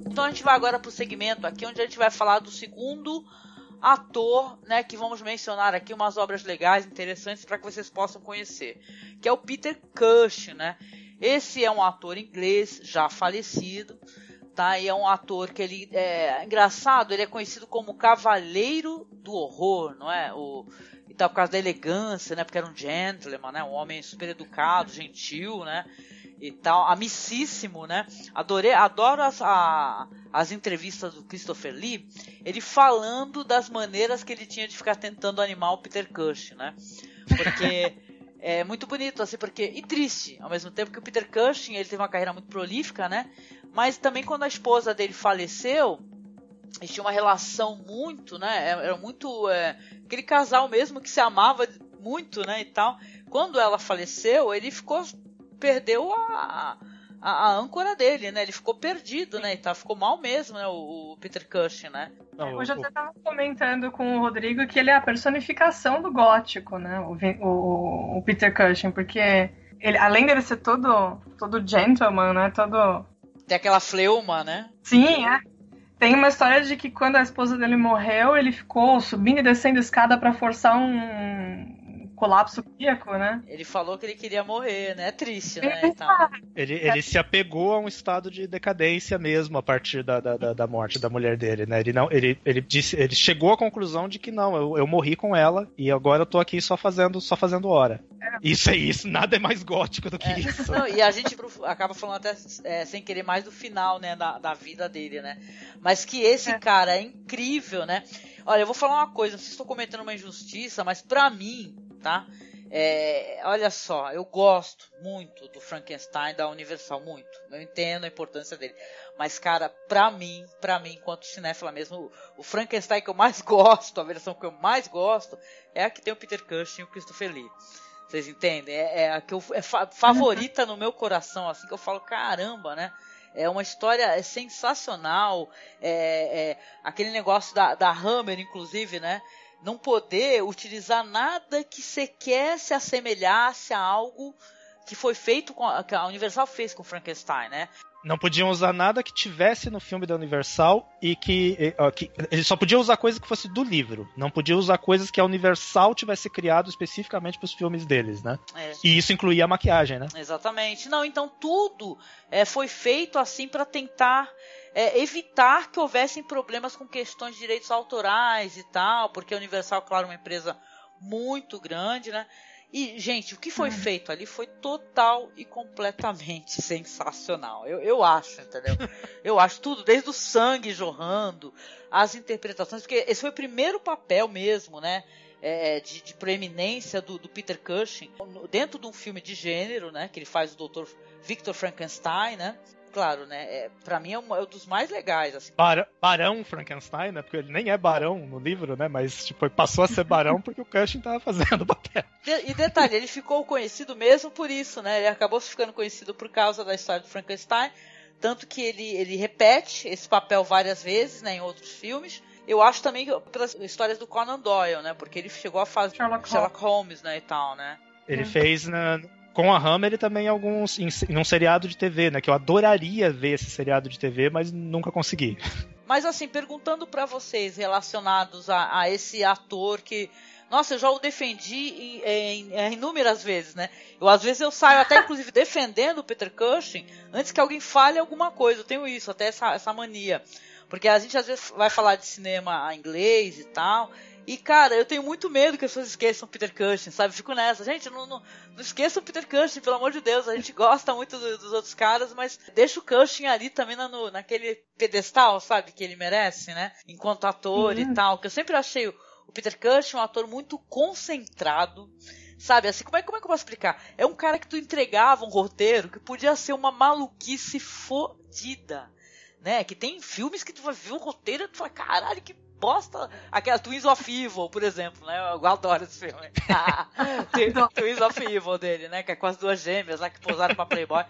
então a gente vai agora para o segmento aqui onde a gente vai falar do segundo ator, né, que vamos mencionar aqui umas obras legais, interessantes para que vocês possam conhecer, que é o Peter Cushing, né? Esse é um ator inglês já falecido, tá? E é um ator que ele é engraçado, ele é conhecido como Cavaleiro do Horror, não é? O e tal por causa da elegância, né? Porque era um gentleman, né? Um homem super educado, gentil, né? e tal, amicíssimo, né? Adorei, adoro as, a, as entrevistas do Christopher Lee, ele falando das maneiras que ele tinha de ficar tentando animar o Peter Cushing, né? Porque <laughs> é muito bonito, assim, porque. E triste, ao mesmo tempo que o Peter Cushing ele teve uma carreira muito prolífica, né? Mas também quando a esposa dele faleceu, eles tinham uma relação muito, né? Era muito. É, aquele casal mesmo que se amava muito, né? E tal. Quando ela faleceu, ele ficou perdeu a, a, a, âncora dele, né? Ele ficou perdido, né? E tá, ficou mal mesmo, né? O, o Peter Cushing, né? Não, Hoje eu tava comentando com o Rodrigo que ele é a personificação do gótico, né? O, o, o Peter Cushing, porque ele, além dele ser todo, todo gentleman, né? Todo... Tem aquela fleuma, né? Sim, é. Tem uma história de que quando a esposa dele morreu, ele ficou subindo e descendo escada para forçar um, colapso cardíaco, né? Ele falou que ele queria morrer, né? É triste, né? Então... Ele, ele se apegou a um estado de decadência mesmo a partir da, da, da, morte da mulher dele, né? Ele, não, ele, ele, disse, ele chegou à conclusão de que não, eu, eu morri com ela e agora eu tô aqui só fazendo, só fazendo hora. É. Isso é isso, nada é mais gótico do que é. isso. Não, e a gente acaba falando até é, sem querer mais do final, né, da, da vida dele, né? Mas que esse é. cara é incrível, né? Olha, eu vou falar uma coisa, não sei se estou cometendo uma injustiça, mas para mim, tá? É, olha só, eu gosto muito do Frankenstein da Universal, muito. Eu entendo a importância dele. Mas, cara, pra mim, pra mim, enquanto cinéfila mesmo, o, Frankenstein que eu mais <laughs> gosto, a versão que eu mais gosto, é a que tem o Peter Cushing e o Christopher Lee. Vocês entendem? É, é a que eu, é fa favorita no meu coração, assim, que eu falo, caramba, né? É uma história sensacional. É, é, aquele negócio da, da Hammer, inclusive, né? Não poder utilizar nada que sequer se assemelhasse a algo que foi feito com que a Universal fez com Frankenstein, né? Não podiam usar nada que tivesse no filme da Universal e que, que eles só podiam usar coisas que fosse do livro. Não podiam usar coisas que a Universal tivesse criado especificamente para os filmes deles, né? É. E isso incluía a maquiagem, né? Exatamente. Não, então tudo é, foi feito assim para tentar é, evitar que houvessem problemas com questões de direitos autorais e tal, porque a Universal, claro, é uma empresa muito grande, né? E, gente, o que foi uhum. feito ali foi total e completamente <laughs> sensacional. Eu, eu acho, entendeu? eu acho tudo, desde o sangue jorrando, as interpretações, porque esse foi o primeiro papel mesmo, né? É, de, de, proeminência do, do, Peter Cushing dentro de um filme de gênero, né? Que ele faz o Dr. Victor Frankenstein, né? Claro, né? É, pra mim é um, é um dos mais legais, assim. Bar barão Frankenstein, né? Porque ele nem é barão no livro, né? Mas, tipo, passou a ser barão porque o Cushing tava fazendo o papel. E, e detalhe, ele ficou conhecido mesmo por isso, né? Ele acabou ficando conhecido por causa da história do Frankenstein. Tanto que ele, ele repete esse papel várias vezes, né? Em outros filmes. Eu acho também pelas histórias do Conan Doyle, né? Porque ele chegou a fazer Sherlock, Sherlock Holmes, né? E tal, né? Ele fez na, com a Hammer e também alguns em, um seriado de TV, né? Que eu adoraria ver esse seriado de TV, mas nunca consegui. Mas assim, perguntando para vocês relacionados a, a, esse ator que nossa, eu já o defendi em, em, inúmeras vezes, né? Eu às vezes eu saio até inclusive <laughs> defendendo o Peter Cushing antes que alguém fale alguma coisa. Eu tenho isso, até essa, essa mania. Porque a gente às vezes vai falar de cinema em inglês e tal, e, cara, eu tenho muito medo que as pessoas esqueçam Peter Cushing, sabe? Fico nessa. Gente, não, não, não esqueçam Peter Cushing, pelo amor de Deus. A gente <laughs> gosta muito do, dos outros caras, mas deixa o Cushing ali também na, no, naquele pedestal, sabe? Que ele merece, né? Enquanto ator uhum. e tal. Que eu sempre achei o, o Peter Cushing um ator muito concentrado. Sabe, assim, como é, como é que eu posso explicar? É um cara que tu entregava um roteiro que podia ser uma maluquice fodida né? Que tem filmes que tu vai ver o roteiro e tu fala, caralho, que bosta. Aquela Twins of Evil, por exemplo, né? Eu adoro esse filme. <laughs> Twins of Evil dele, né? Que é com as duas gêmeas lá que pousaram pra Playboy.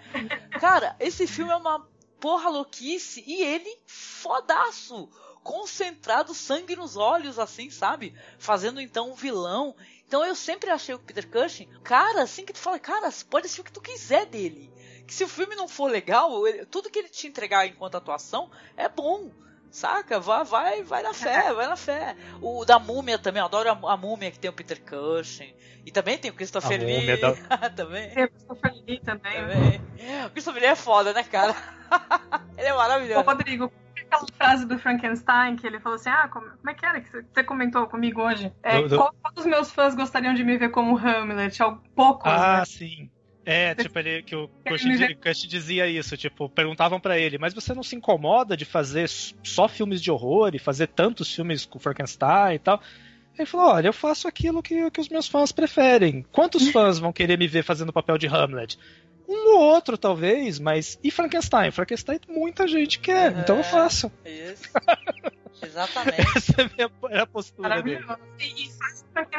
Cara, esse filme é uma porra louquice e ele fodaço. Concentrado, sangue nos olhos, assim, sabe? Fazendo então um vilão. Então eu sempre achei o Peter Cushing, cara, assim que tu fala, cara, pode ser o que tu quiser dele. Que se o filme não for legal, ele, tudo que ele te entregar enquanto atuação é bom Saca? Vai, vai, vai na fé, <laughs> vai na fé. O da múmia também, eu adoro a, a múmia que tem o Peter Cushing. E também tem o Christopher A Lee. múmia da- <laughs> também. Tem o Christopher Lee também. também. O Christopher Lee é foda, né, cara? <laughs> Ele é Ô, maravilhoso. Rodrigo, aquela frase do Frankenstein que ele falou assim: Ah, como, como é que era que você- comentou comigo hoje? É, Do- do- Qual dos meus fãs gostariam de me ver como Hamlet? Ao pouco. Ah, né? sim. É, tipo, ele, que o Kush, Kush dizia isso, tipo, perguntavam pra ele, mas você não se incomoda de fazer só filmes de horror e fazer tantos filmes com Frankenstein e tal? Ele falou, olha, eu faço aquilo que, que os meus fãs preferem. Quantos fãs vão querer me ver fazendo o papel de Hamlet? Um ou outro, talvez, mas. E Frankenstein? Frankenstein muita gente quer, então eu É. faço. Isso. Exatamente. <laughs> Essa é a, minha, é a postura dele.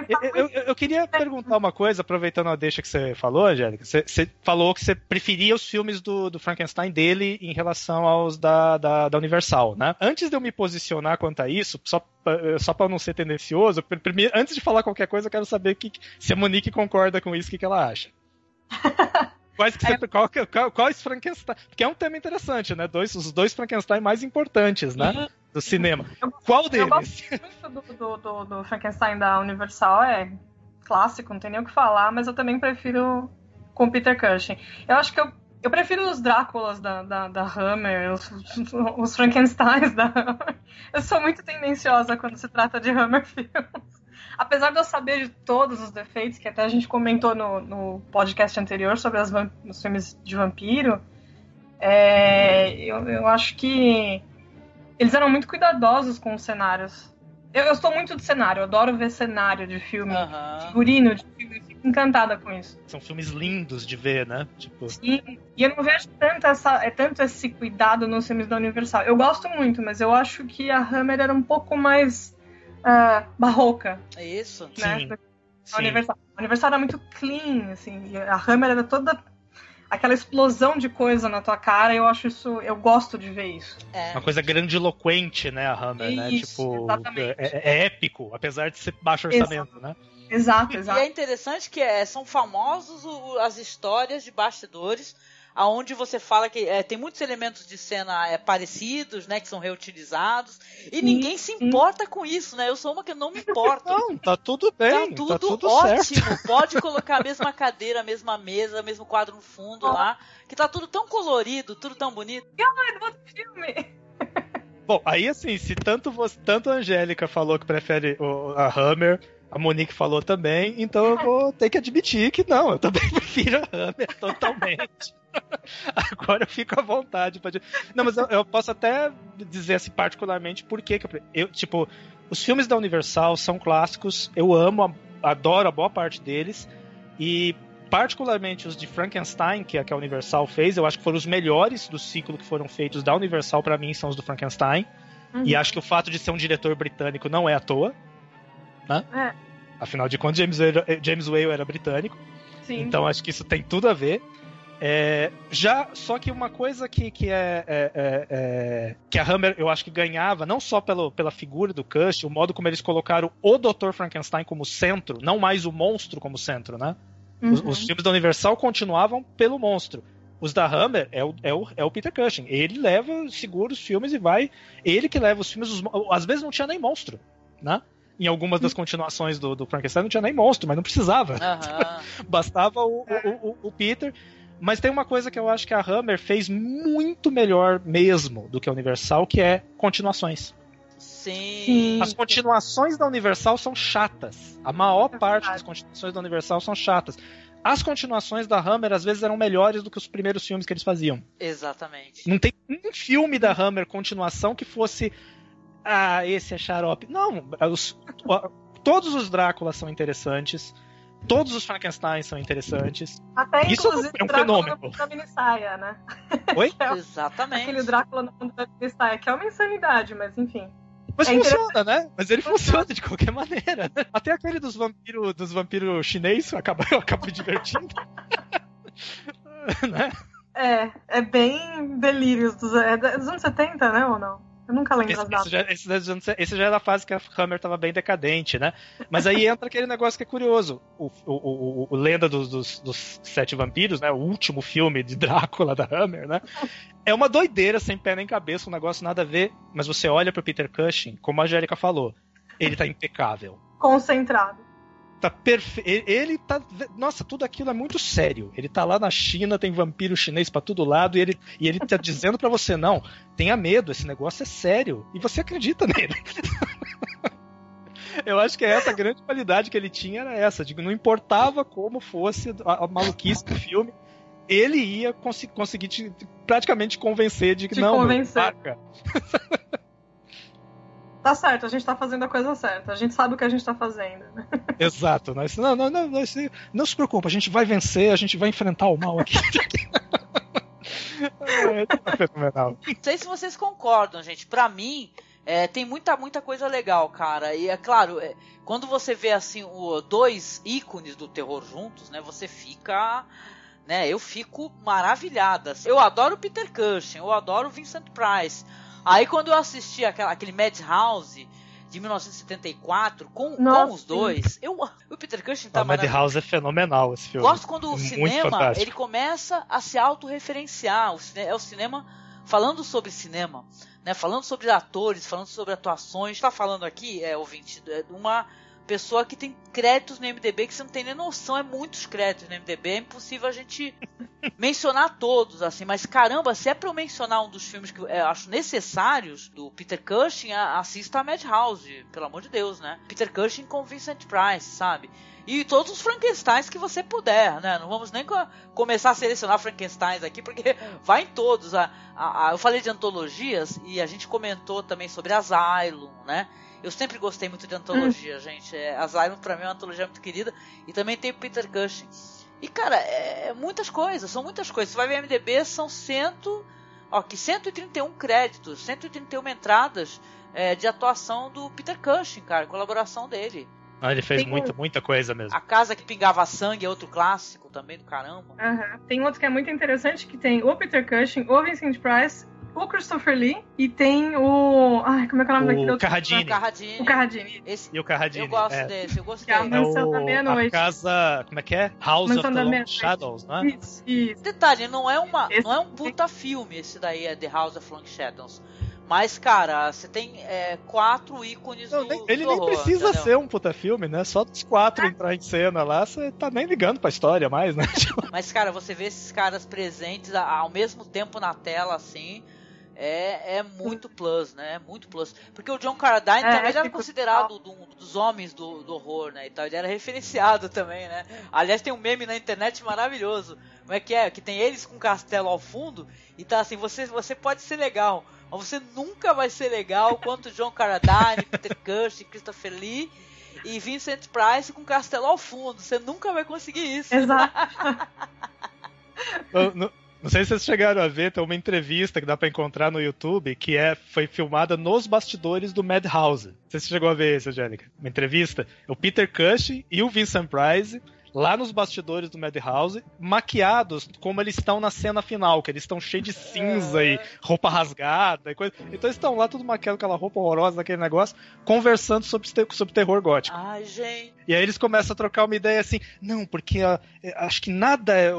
Eu, eu- eu- queria perguntar uma coisa, aproveitando a deixa que você falou, Angélica. Você, você falou que você preferia os filmes do, do Frankenstein dele em relação aos da, da, da Universal, né? Antes de eu me posicionar quanto a isso, só, pra- só pra não ser tendencioso, pr- primeiro, antes de falar qualquer coisa, eu quero saber que, se a Monique concorda com isso, o que, que ela acha. <laughs> Quais, que você, qual, que- qual, quais Frankenstein? Porque é um tema interessante, né? Dois, os dois Frankenstein mais importantes, né? Do cinema. Qual Eu deles? gosto muito do, do, do, do Frankenstein da Universal, é clássico, não tem nem o que falar, mas eu também prefiro com Peter Cushing. Eu acho que eu, eu prefiro os Dráculas da, da, da Hammer, os, os Frankensteins da Hammer. Eu sou muito tendenciosa quando se trata de Hammer Films. Apesar de eu saber de todos os defeitos, que até a gente comentou no, no podcast anterior sobre as os filmes de vampiro, é, eu, eu acho que eles eram muito cuidadosos com os cenários. Eu, eu sou muito de cenário, eu adoro ver cenário de filme, Aham. figurino de filme, eu fico encantada com isso. São filmes lindos de ver, né? Tipo, E, e eu não vejo tanto, essa, é tanto esse cuidado nos filmes da Universal. Eu gosto muito, mas eu acho que a Hammer era um pouco mais barroca, Isso. né? Sim. A sim. Universal. A Universal era muito clean, assim, e a Hammer era toda aquela explosão de coisa na tua cara, eu acho isso, eu gosto de ver isso. É. Uma coisa grandiloquente, né, a Hammer, né? Isso, Tipo, exatamente. é, é épico, apesar de ser baixo orçamento, né? Exato, E exato. é interessante que é, são famosos o- as histórias de bastidores, aonde você fala que é, tem muitos elementos de cena é, parecidos, né, que são reutilizados, e Sim, ninguém se sim. importa com isso, né? Eu sou uma que não me <laughs> importo. Não, tá tudo bem, Tá tudo, tá tudo ótimo. certo. Pode colocar a mesma cadeira, a mesma mesa, o mesmo quadro no fundo lá, que tá tudo tão colorido, tudo tão bonito. Ai, do outro filme. Bom, aí assim, se tanto você, tanto a Angélica falou que prefere o- a Hammer, a Monique falou também, então eu vou ter que admitir que não, eu também <laughs> prefiro a Hammer totalmente. <laughs> Agora eu fico à vontade. Pra... Não, mas eu, eu posso até dizer assim, particularmente, por que eu, eu, tipo, os filmes da Universal são clássicos, eu amo, adoro a boa parte deles, e particularmente os de Frankenstein, que é a que a Universal fez, eu acho que foram os melhores do ciclo que foram feitos da Universal, pra mim, são os do Frankenstein. E acho que o fato de ser um diretor britânico não é à toa. Né? É. Afinal de contas, James Whale, James Whale era britânico. Sim. Então acho que isso tem tudo a ver. É, já, só que uma coisa que, que é, é- é- é- que a Hammer eu acho que ganhava, não só pelo, pela figura do Cush, o modo como eles colocaram o Dr. Frankenstein como centro, não mais o monstro como centro, né? Os, Uhum. os filmes da Universal continuavam pelo monstro. Os da Hammer é o, é o, é o Peter Cushing. Ele leva, segura os filmes e vai. Ele que leva os filmes. os às vezes não tinha nem monstro, né? Em algumas das continuações do, do Frankenstein não tinha nem monstro, mas não precisava. Aham. <laughs> Bastava o, o, o- o Peter. Mas tem uma coisa que eu acho que a Hammer fez muito melhor mesmo do que a Universal, que é continuações. Sim. As continuações da Universal são chatas. A maior É parte das continuações da Universal são chatas. As continuações da Hammer às vezes eram melhores do que os primeiros filmes que eles faziam. Exatamente. Não tem um filme da Hammer continuação que fosse. Ah, esse é xarope. Não, os- todos os Dráculas são interessantes. Todos os Frankenstein são interessantes. Até Isso inclusive é um Drácula fenômeno. no mundo da minissaia, né? <laughs> Oi? É o- Exatamente. aquele Drácula no mundo da minissaia, que é uma insanidade, mas enfim. Mas É funciona, né? Mas ele funciona de qualquer maneira. né? Até aquele dos vampiros dos vampiro chinês eu acabo, eu acabo divertindo. <laughs> né? É, é bem delírios dos, é dos anos 70, né, ou não? Eu nunca lembro Esse, as datas. esse já, esse esse já- esse já era a fase que a Hammer tava bem decadente, né? Mas aí entra aquele negócio que é curioso. O, o, o, o Lenda dos, dos, dos Sete Vampiros, né? O último filme de Drácula da Hammer, né? É uma doideira sem pé nem cabeça, um negócio nada a ver. Mas você olha pro Peter Cushing, como a Angélica falou, ele tá impecável. Concentrado. Tá perfeito. Ele tá. Nossa, tudo aquilo é muito sério. Ele tá lá na China, tem vampiro chinês pra todo lado, e ele, e ele tá dizendo pra você: não, tenha medo, esse negócio é sério. E você acredita <laughs> nele. Eu acho que é essa a grande qualidade que ele tinha, era essa, que não importava como fosse a, a maluquice do filme, ele ia consi- conseguir te, praticamente te convencer de que Te não, meu, convencer. marca. <laughs> Tá certo, a gente tá fazendo a coisa certa. A gente sabe o que a gente tá fazendo. <laughs> Exato. Nós, não, não, não, nós- não se preocupe, a gente vai vencer, a gente vai enfrentar o mal aqui. <laughs> é, tá fenomenal. Não sei se vocês concordam, gente. Pra mim, é, tem muita, muita coisa legal, cara. E é claro, é, quando você vê assim o, dois ícones do terror juntos, né? Você fica. Né, eu fico maravilhada. Eu adoro Peter Cushing, eu adoro o Vincent Price. Aí quando eu assisti aquela, aquele Madhouse de 1974 com, Nossa, com os dois, eu, o Peter Cushing tá A Madhouse é fenomenal esse filme. Gosto quando o É muito cinema fantástico. ele começa a se autorreferenciar. O é o cinema falando sobre cinema, né? Falando sobre atores, falando sobre atuações. Está falando aqui, é ouvinte, é de uma pessoa que tem créditos no MDB que você não tem nem noção, é muitos créditos no MDB, é impossível a gente <laughs> mencionar todos, assim, mas caramba, se é pra eu mencionar um dos filmes que eu acho necessários do Peter Cushing, assista a Madhouse, pelo amor de Deus, né? Peter Cushing com Vincent Price, sabe? E todos os Frankensteins que você puder, né? Não vamos nem co- começar a selecionar Frankensteins aqui, porque <laughs> vai em todos. A, a- a- eu falei de antologias e a gente comentou também sobre Asylum, né? Eu sempre gostei muito de antologia, gente. É, Asylum pra mim é uma antologia muito querida. E também tem o Peter Cushing. E, cara, é, é muitas coisas, são muitas coisas. Você vai ver MDB, são cento, ó, que 131 créditos, 131 entradas é, de atuação do Peter Cushing, cara, colaboração dele. Ah, ele fez Tem um- muita, muita coisa mesmo. A Casa que Pingava Sangue é outro clássico também do caramba. Aham. Tem outro que é muito interessante, que tem o Peter Cushing, o Vincent Price, o Christopher Lee e tem o... Ai, como é que é o nome O daquele outro? Carradine. Carradine. O Carradine. Esse, E o Carradine. eu gosto é. desse, eu Que é gostei. a É Mansão da o, Meia-Noite. a casa. Como é que é? House Mansão of da the Long. Shadows, né? Isso, isso. Detalhe, não é, uma, Esse- não é um puta filme esse daí, é The House of Long Shadows. Mas, cara, você tem é, quatro ícones Não, do, nem- do ele nem horror, precisa entendeu? ser um puta filme, né? Só dos quatro entrar em cena lá, você tá nem ligando pra história mais, né? <laughs> Mas, cara, você vê esses caras presentes ao mesmo tempo na tela, assim, é, é muito plus, né? É muito plus. Porque o John Carradine É, também ele era fica- considerado do- um dos homens do, do horror, né? E tal. Ele era referenciado <laughs> também, né? Aliás, tem um meme na internet maravilhoso. Como é que é? Que tem eles com um castelo ao fundo e tá assim, você, você pode ser legal, mas você nunca vai ser legal quanto John Carradine, Peter <laughs> Cushing, Christopher Lee e Vincent Price com castelo ao fundo. Você nunca vai conseguir isso. Exato. <laughs> não, não- não sei se vocês chegaram a ver, tem uma entrevista que dá pra encontrar no YouTube que é, foi filmada nos bastidores do Madhouse. Não sei se você chegou a ver isso, Angélica. Uma entrevista. O Peter Cushing e o Vincent Price lá nos bastidores do Madhouse, maquiados como eles estão na cena final, que eles estão cheios de cinza e roupa rasgada e coisa. Então eles estão lá tudo maquiado com aquela roupa horrorosa daquele negócio, conversando sobre, sobre terror gótico. Ai, gente. E aí eles começam a trocar uma ideia assim, não, porque ah, é, acho que nada é,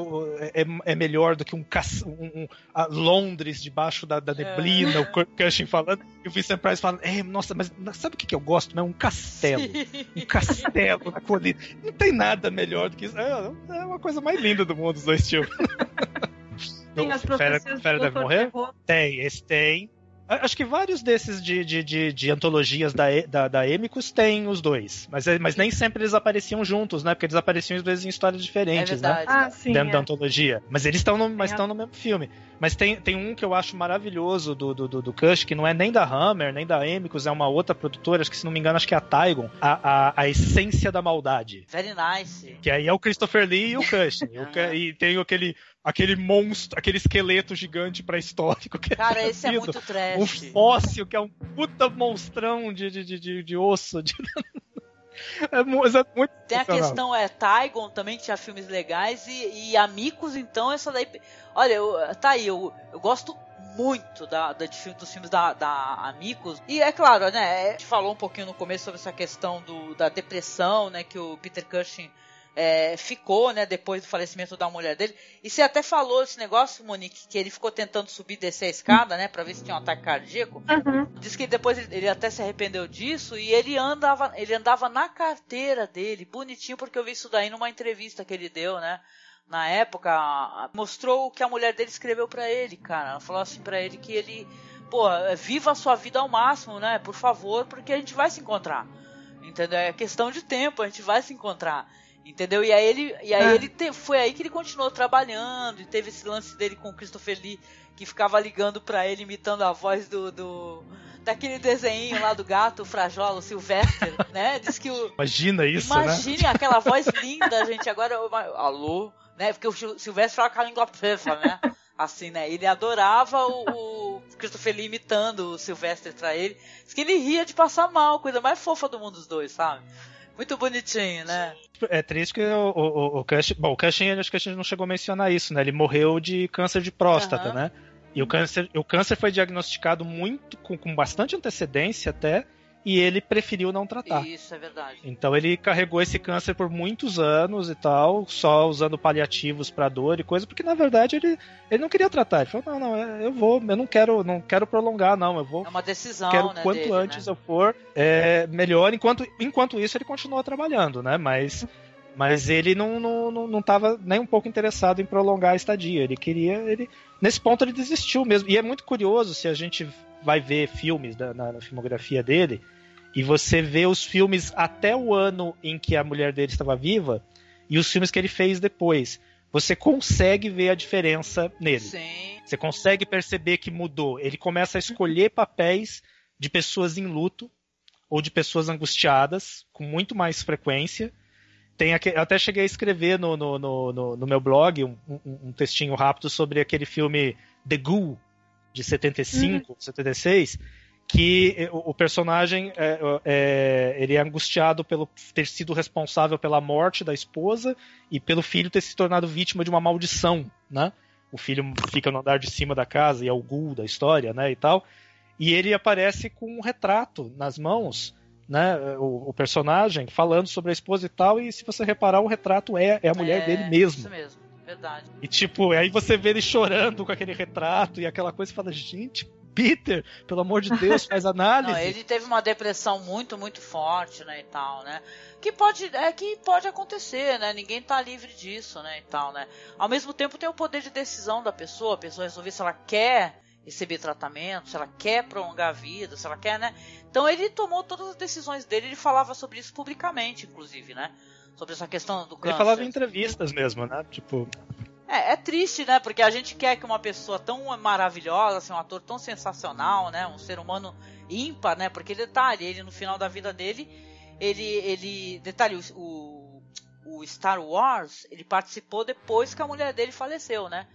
é, é melhor do que um, um- a Londres debaixo da, da neblina, o Cushing falando, e o Vincent Price falando, é, nossa, mas sabe o que, que eu gosto? Né? Um castelo. <laughs> Um castelo na colina. Não tem nada melhor do que isso. É, é uma coisa mais linda do mundo, os dois tios. Tem <laughs> as O Fera, profecias Fera do deve morrer? Terror. Tem, esse tem. Acho que vários desses de, de, de, de antologias da, da, da Emicus tem os dois. Mas, é- mas nem sempre eles apareciam juntos, né? Porque eles apareciam às vezes em histórias É diferentes, né? verdade. Ah, sim. Dentro da é. antologia. Mas eles estão no, mas no mesmo filme. Mas tem, tem um que eu acho maravilhoso do, do, do, do Kush, que não é nem da Hammer, nem da Emicus, é uma outra produtora, acho que se não me engano, acho que é a Tygon. A, a, a Essência da Maldade. Very nice. Que aí é o Christopher Lee e o Cushing. <laughs> E e tem aquele, aquele monstro, aquele esqueleto gigante pré-histórico. que Cara, esse é trazido. muito Um trash. fóssil que é um puta monstrão de, de, de, de, de osso. de- <laughs> é, é muito Tem a questão, é, Tygon também tinha filmes legais e, e Amigos, então, essa daí. Olha, eu, tá aí, eu, eu gosto muito da, da, de, dos filmes da, da Amigos. E é claro, né? A gente falou um pouquinho no começo sobre essa questão do, da depressão, né? Que o Peter Cushing é, ficou, né, depois do falecimento da mulher dele. E você até falou esse negócio, Monique, que ele ficou tentando subir e descer a escada, né, pra ver se tinha um ataque cardíaco. Uhum. Diz que depois ele, ele, até se arrependeu disso e ele andava, ele andava na carteira dele, bonitinho, porque eu vi isso daí numa entrevista que ele deu, né. Na época, mostrou o que a mulher dele escreveu para ele, cara. Ela falou assim para ele que ele, pô, viva a sua vida ao máximo, né, por favor, porque a gente vai se encontrar. Entendeu? É questão de tempo, a gente vai se encontrar. Entendeu? E aí ele, e aí É. ele te- foi aí que ele continuou trabalhando e teve esse lance dele com o Christopher Lee que ficava ligando pra ele imitando a voz do, do daquele desenho lá do gato Frajola, o Sylvester, <laughs> né? Diz que o Imagina isso, né? Imagine aquela voz linda, gente. Agora, eu- alô, né? Porque o Sil- Silvestre fala com a língua presa, né? Assim, né? Ele adorava o, o Christopher Lee imitando o Sylvester pra ele. Diz que ele ria de passar mal, coisa mais fofa do mundo dos dois, sabe? Muito bonitinho, né? É triste que o, o, o Cushing. Bom, o Cushing, acho que a gente não chegou a mencionar isso, né? Ele morreu de câncer de próstata, Aham. né? E o câncer, o câncer foi diagnosticado muito, com, com bastante antecedência até, e ele preferiu não tratar. Isso, é verdade. Então ele carregou esse câncer por muitos anos e tal, só usando paliativos pra dor e coisa, porque na verdade ele, ele não queria tratar. Ele falou: não, não, é, eu vou, eu não quero, não quero prolongar, não, eu vou É uma decisão, quero né? quanto dele, antes né? eu for é, melhor. Enquanto, enquanto isso, ele continuou trabalhando, né? Mas, mas ele não, não, não, não tava nem um pouco interessado em prolongar a estadia. Ele queria. Ele, nesse ponto, ele desistiu mesmo. E é muito curioso se a gente vai ver filmes da, na, na filmografia dele e você vê os filmes até o ano em que a mulher dele estava viva e os filmes que ele fez depois. Você consegue ver a diferença nele. Sim. Você consegue perceber que mudou. Ele começa a escolher papéis de pessoas em luto ou de pessoas angustiadas com muito mais frequência. Tem eu até cheguei a escrever no, no, no, no- no meu blog um, um- um textinho rápido sobre aquele filme The Ghoul, de 75, 76, que eh, o, o personagem é, é, ele é angustiado pelo ter sido responsável pela morte da esposa e pelo filho ter se tornado vítima de uma maldição, né? O filho fica no andar de cima da casa e é o ghoul da história, né, e tal. E ele aparece com um retrato nas mãos, né, o, o personagem falando sobre a esposa e tal, e se você reparar, o retrato é, é a mulher É, dele mesmo. Isso mesmo, verdade. E tipo, aí você vê ele chorando com aquele retrato e aquela coisa e fala, gente, Peter, pelo amor de Deus, faz <laughs> análise. Não, ele teve uma depressão muito, muito forte, né, e tal, né? Que pode, é que pode acontecer, né? Ninguém tá livre disso, né, e tal, né? Ao mesmo tempo tem o poder de decisão da pessoa, a pessoa resolver se ela quer receber tratamento, se ela quer prolongar a vida, se ela quer, né? Então ele tomou todas as decisões dele, ele falava sobre isso publicamente, inclusive, né? Sobre essa questão do câncer. Ele falava em entrevistas mesmo, né? Tipo, É, é triste, né? Porque a gente quer que uma pessoa tão maravilhosa, assim, um ator tão sensacional, né? Um ser humano ímpar, né? Porque detalhe, ele no final da vida dele, ele, ele detalhe, o, o, Star Wars, ele participou depois que a mulher dele faleceu, né?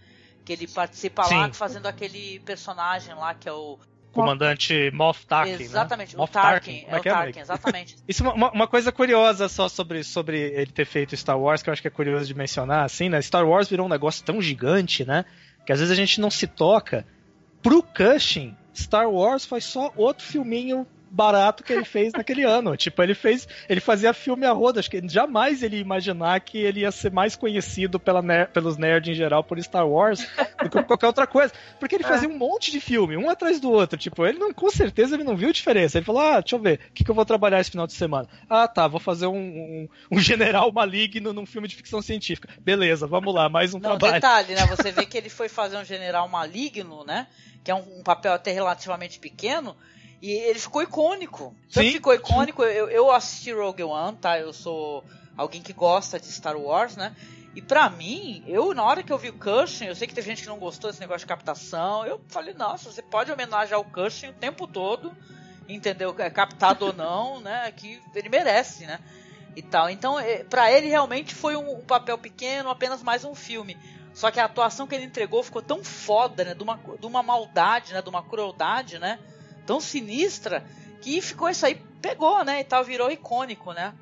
Que ele participa lá Sim. fazendo aquele personagem lá que é o comandante Moff Tarkin, exatamente né? o Moff Tarkin, Como é é o é, Tarkin, exatamente. <laughs> Isso é uma, uma coisa curiosa só sobre, sobre ele ter feito Star Wars, que eu acho que é curioso de mencionar, assim, né? Star Wars virou um negócio tão gigante, né? Que às vezes a gente não se toca. Pro Cushing, Star Wars foi só outro filminho barato que ele fez naquele <laughs> ano. Tipo, ele fez. Ele fazia filme a roda. Acho que jamais ele ia imaginar que ele ia ser mais conhecido pela ner- pelos nerds em geral por Star Wars do que qualquer outra coisa. Porque ele fazia um monte de filme, um atrás do outro. Tipo, ele não, com certeza ele não viu diferença. Ele falou: ah, deixa eu ver, o que, que eu vou trabalhar esse final de semana? Ah, tá, vou fazer um, um, um general maligno num filme de ficção científica. Beleza, vamos lá, mais um Não, trabalho. detalhe, né? <laughs> Você vê que ele foi fazer um general maligno, né? Que é um, um papel até relativamente pequeno. E ele ficou icônico. Tanto Sim, ficou icônico, eu, eu assisti Rogue One, tá? Eu sou alguém que gosta de Star Wars, né? E pra mim, eu na hora que eu vi o Cushing, eu sei que teve gente que não gostou desse negócio de captação, eu falei, nossa, você pode homenagear o Cushing o tempo todo, entendeu? É captado ou não, <laughs> né? Que ele merece, né? E tal. Então, eh, pra ele realmente foi um, um papel pequeno, apenas mais um filme. Só que a atuação que ele entregou ficou tão foda, né? De uma, de uma maldade, né? De uma crueldade, né? Tão sinistra que ficou isso aí, pegou, né? E tal, virou icônico, né?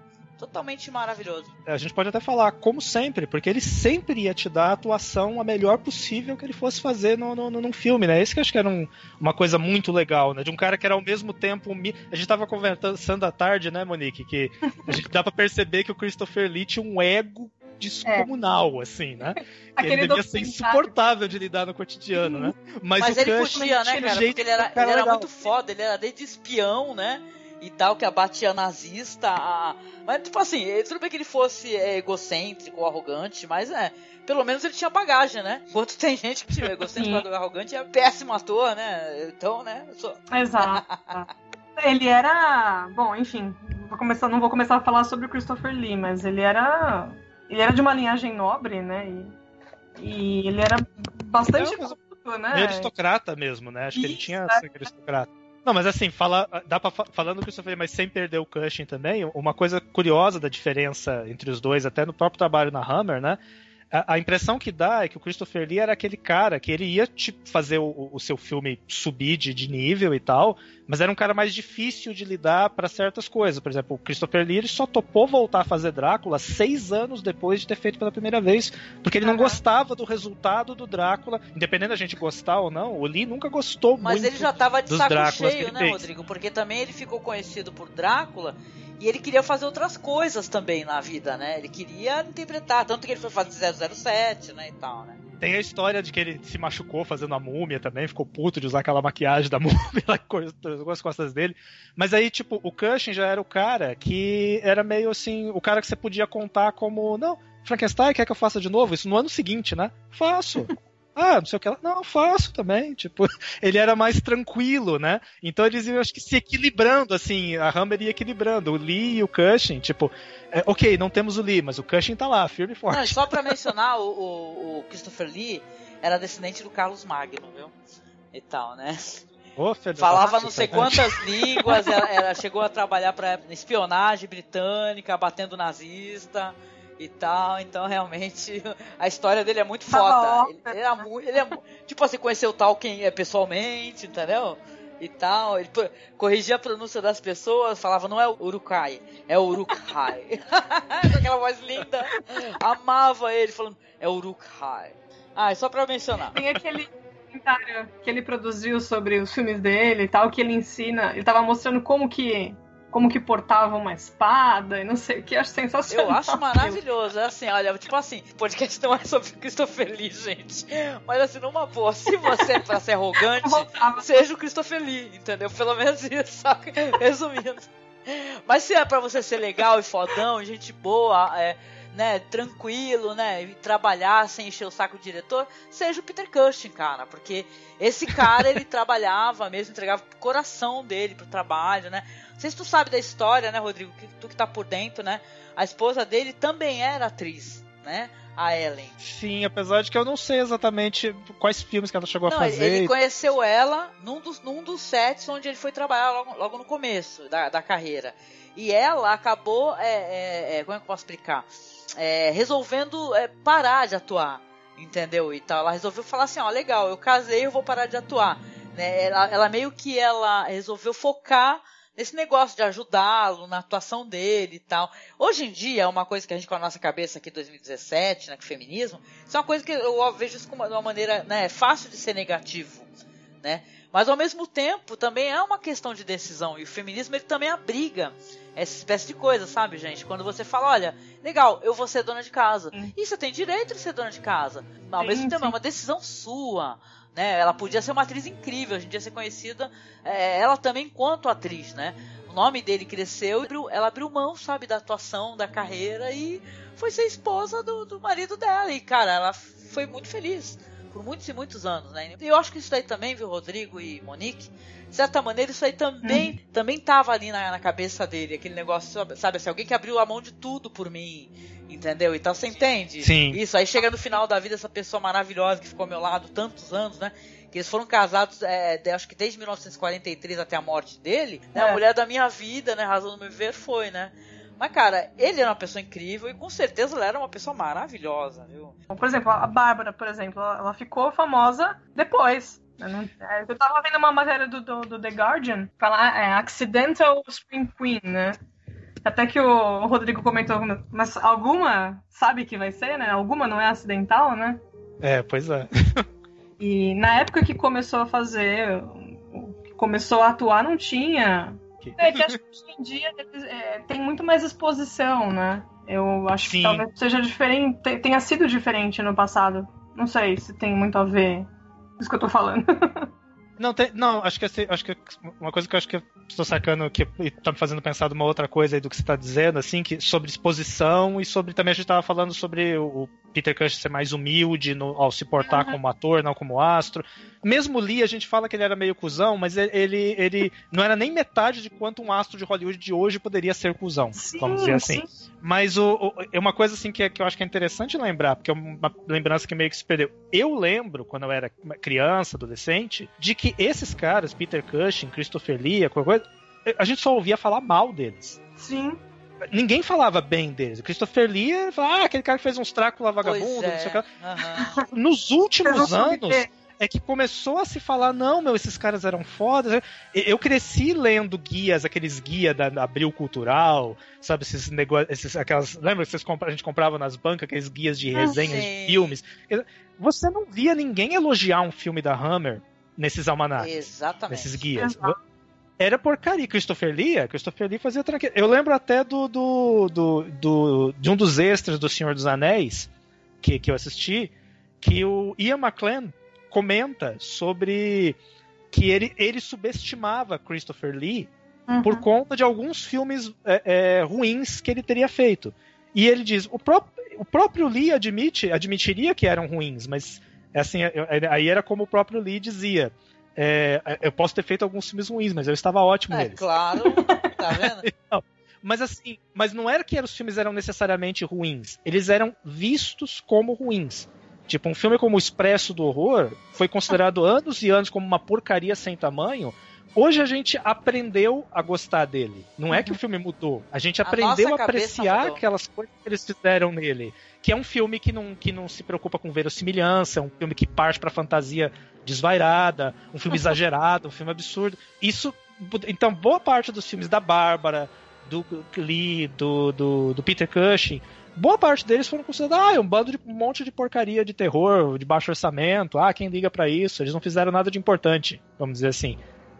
Totalmente maravilhoso. A gente pode até falar, como sempre, porque ele sempre ia te dar a atuação a melhor possível que ele fosse fazer no, no, num filme, né? Esse que eu acho que era um, uma coisa muito legal, né? De um cara que era ao mesmo tempo. mi- A gente tava conversando à tarde, né, Monique? Que a gente dá pra perceber que o Christopher Lee tinha um ego descomunal, assim, né? <laughs> Que Aquele ele devia ser insuportável de lidar no cotidiano, né? Mas, Mas o ele podia, né, cara? jeito Porque ele era, ele era legal. muito foda, ele era desde espião, né? E tal, que abatia nazista. a- Mas, tipo assim, eh, tudo bem que ele fosse é, egocêntrico, arrogante, mas é. Pelo menos ele tinha bagagem, né? <laughs> Enquanto tem gente que é egocêntrico, arrogante, é péssimo ator, né? Então, né? sou- <laughs> Exato. ele era. Bom, enfim, vou começar, não vou começar a falar sobre o Christopher Lee, mas ele era. Ele era de uma linhagem nobre, né? E, e ele era bastante Não, culto, né? Aristocrata mesmo, né? Acho que ele Isso, tinha é. sangue aristocrata. Não, mas assim, fala, dá pra, fa- falando que eu falei, mas sem perder o Cushing também, uma coisa curiosa da diferença entre os dois, até no próprio trabalho na Hammer, né? A, a impressão que dá é que o Christopher Lee era aquele cara que ele ia tipo, fazer o, o seu filme subir de, de nível e tal, mas era um cara mais difícil de lidar para certas coisas. Por exemplo, o Christopher Lee ele só topou voltar a fazer Drácula seis anos depois de ter feito pela primeira vez, porque ele não gostava do resultado do Drácula, independente da gente gostar ou não, o Lee nunca gostou Mas muito. ele já tava de saco Dráculas cheio, né, fez. Rodrigo? Porque também ele ficou conhecido por Drácula e ele queria fazer outras coisas também na vida, né? Ele queria interpretar, tanto que ele foi fazer 007, né, e tal, né? Tem a história de que ele se machucou fazendo a múmia também, ficou puto de usar aquela maquiagem da <laughs> múmia, cortou as costas dele. Mas aí, tipo, o Cushing já era o cara que era meio assim, o cara que você podia contar como, não, Frankenstein quer que eu faça de novo? Isso no ano seguinte, né? Faço. <laughs> Ah, não sei o que. ela- Não, faço também. Tipo, <laughs> ele era mais tranquilo, né? Então eles iam, acho que, se equilibrando, assim. A Hammer ia equilibrando. O Lee e o Cushing, tipo, é, ok, não temos o Lee, mas o Cushing tá lá, firme e forte. Não, só pra <laughs> mencionar, o, o- o Christopher Lee era descendente do Carlos Magno, viu? E tal, né? Da Falava puta, não sei né? quantas <laughs> línguas, ela, ela chegou a trabalhar para espionagem britânica, batendo nazista e tal. Então, realmente, <laughs> a história dele é muito Tava foda. Ele, ele era mu- ele é tipo assim, conheceu o Tolkien é, pessoalmente, entendeu? E tal, ele corrigia a pronúncia das pessoas, falava não é Urukai, é o Urukai. <laughs> Com aquela voz linda. Amava ele falando, é o Urukai. Ah, é só pra mencionar. Tem aquele documentário que ele produziu sobre os filmes dele e tal, que ele ensina. Ele tava mostrando como que. Como que portava uma espada e não sei o que, acho sensacional. Eu acho maravilhoso. É assim, olha, tipo assim, podcast não é sobre Christopher Lee, gente. Mas assim, numa boa, se você é pra ser arrogante, seja o Christopher Lee, entendeu? Pelo menos isso, só que- resumindo. Mas se é pra você ser legal e fodão, gente boa, é, né, tranquilo, né, e trabalhar sem encher o saco do diretor, seja o Peter Cushing, cara, porque esse cara, ele <laughs> trabalhava mesmo, entregava o coração dele pro trabalho, né. Não sei se tu sabe da história, né, Rodrigo, que tu que tá por dentro, né, a esposa dele também era atriz, né, a Ellen. Sim, apesar de que eu não sei exatamente quais filmes que ela chegou Não, a fazer. ele conheceu ela num dos, num dos sets onde ele foi trabalhar logo, logo no começo da, da carreira. E ela acabou, é, é, é, como é que eu posso explicar? É, resolvendo é, parar de atuar, entendeu? E tal. Ela resolveu falar assim, ó, legal, eu casei, eu vou parar de atuar. Né? Ela, ela meio que ela resolveu focar nesse negócio de ajudá-lo na atuação dele e tal. Hoje em dia, é uma coisa que a gente com a nossa cabeça aqui 2017, né, o feminismo, isso é uma coisa que eu vejo isso de uma maneira, né, fácil de ser negativo, né? Mas ao mesmo tempo, também é uma questão de decisão e o feminismo ele também abriga essa espécie de coisa, sabe, gente? Quando você fala, olha, legal, eu vou ser dona de casa. E você tem direito de ser dona de casa. Mas, ao Sim, mesmo tempo, sim. é uma decisão sua. Né? Ela podia ser uma atriz incrível, a gente ia ser conhecida, é, ela também enquanto atriz, né? O nome dele cresceu, e ela abriu mão, sabe, da atuação, da carreira e foi ser esposa do, do marido dela. E, cara, ela foi muito feliz por muitos e muitos anos, né? E eu acho que isso daí também, viu, Rodrigo e Monique? De certa maneira, isso aí também, também tava ali na, na cabeça dele, aquele negócio, sabe, assim, alguém que abriu a mão de tudo por mim, entendeu? Então você entende? Sim. Isso, aí chega no final da vida essa pessoa maravilhosa que ficou ao meu lado tantos anos, né? Que eles foram casados, é, acho que desde 1943 até a morte dele, né? A É. mulher da minha vida, né? Razão do meu viver foi, né? Mas, cara, ele era uma pessoa incrível e com certeza ela era uma pessoa maravilhosa, viu? Por exemplo, a Bárbara, por exemplo, ela ficou famosa depois. Eu, não- é, eu tava vendo uma matéria do, do, do The Guardian falar é, Accidental Scream Queen, né? Até que o Rodrigo comentou, mas alguma sabe que vai ser, né? Alguma não é acidental, né? É, pois é. E na época que começou a fazer, começou a atuar, não tinha. É que acho que hoje em dia é, tem muito mais exposição, né? Eu acho Sim. que talvez seja diferente, te- tenha sido diferente no passado. Não sei se tem muito a ver isso que eu tô falando. <laughs> Não, tem, não acho que, acho que uma coisa que eu acho que eu estou sacando que e tá me fazendo pensar de uma outra coisa aí do que você está dizendo, assim, que sobre exposição e sobre também a gente estava falando sobre o, Peter Cushing ser mais humilde no- ao se portar como ator, não como astro. Mesmo Lee, a gente fala que ele era meio cuzão, mas ele, ele, não era nem metade de quanto um astro de Hollywood de hoje poderia ser cuzão, vamos dizer assim. Mas o, é uma coisa assim que, que eu acho que é interessante lembrar, porque é uma lembrança que meio que se perdeu. Eu lembro, quando eu era criança, adolescente, de que esses caras, Peter Cushing, Christopher Lee, qualquer coisa, a gente só ouvia falar mal deles. Sim. Ninguém falava bem deles. O Christopher Lee falava, ah, aquele cara que fez uns Drácula vagabundo, não sei o que. é. lá. aham. Nos últimos anos, é que começou a se falar, não, meu, esses caras eram fodas. Eu cresci lendo guias, aqueles guias da da Abril Cultural, sabe, esses negócios, aquelas, lembra que vocês compra, a gente comprava nas bancas aqueles guias de Ah, resenhas de filmes? Você não via ninguém elogiar um filme da Hammer nesses almanacs, Exatamente. nesses guias. Exato. Era porcaria. Christopher Lee, Christopher Lee fazia tranquilo. Eu lembro até do, do, do, do- de um dos extras do Senhor dos Anéis que, que eu assisti, que o Ian McClane comenta sobre que ele, ele subestimava Christopher Lee Uhum. por conta de alguns filmes é, é, ruins que ele teria feito. E ele diz, o, pró o próprio Lee admite, admitiria que eram ruins, mas assim, eu- aí era como o próprio Lee dizia. é, eu posso ter feito alguns filmes ruins, mas eu estava ótimo É neles. claro, tá vendo? <laughs> Mas assim, mas não era que os filmes eram necessariamente ruins. Eles eram vistos como ruins. Tipo, um filme como O Expresso do Horror foi considerado anos e anos como uma porcaria sem tamanho. Hoje a gente aprendeu a gostar dele. Não é que o filme mudou. A gente A aprendeu a cabeça apreciar mudou. aquelas coisas que eles fizeram nele. Que é um filme que não, que não se preocupa com verossimilhança, é um filme que parte pra fantasia desvairada, um filme <laughs> exagerado, um filme absurdo. Isso. Então, boa parte dos filmes da Bárbara, do Lee, do, do, do Peter Cushing, boa parte deles foram considerados, ah, é um bando de um monte de porcaria de terror, de baixo orçamento, ah, quem liga pra isso? Eles não fizeram nada de importante, vamos dizer assim.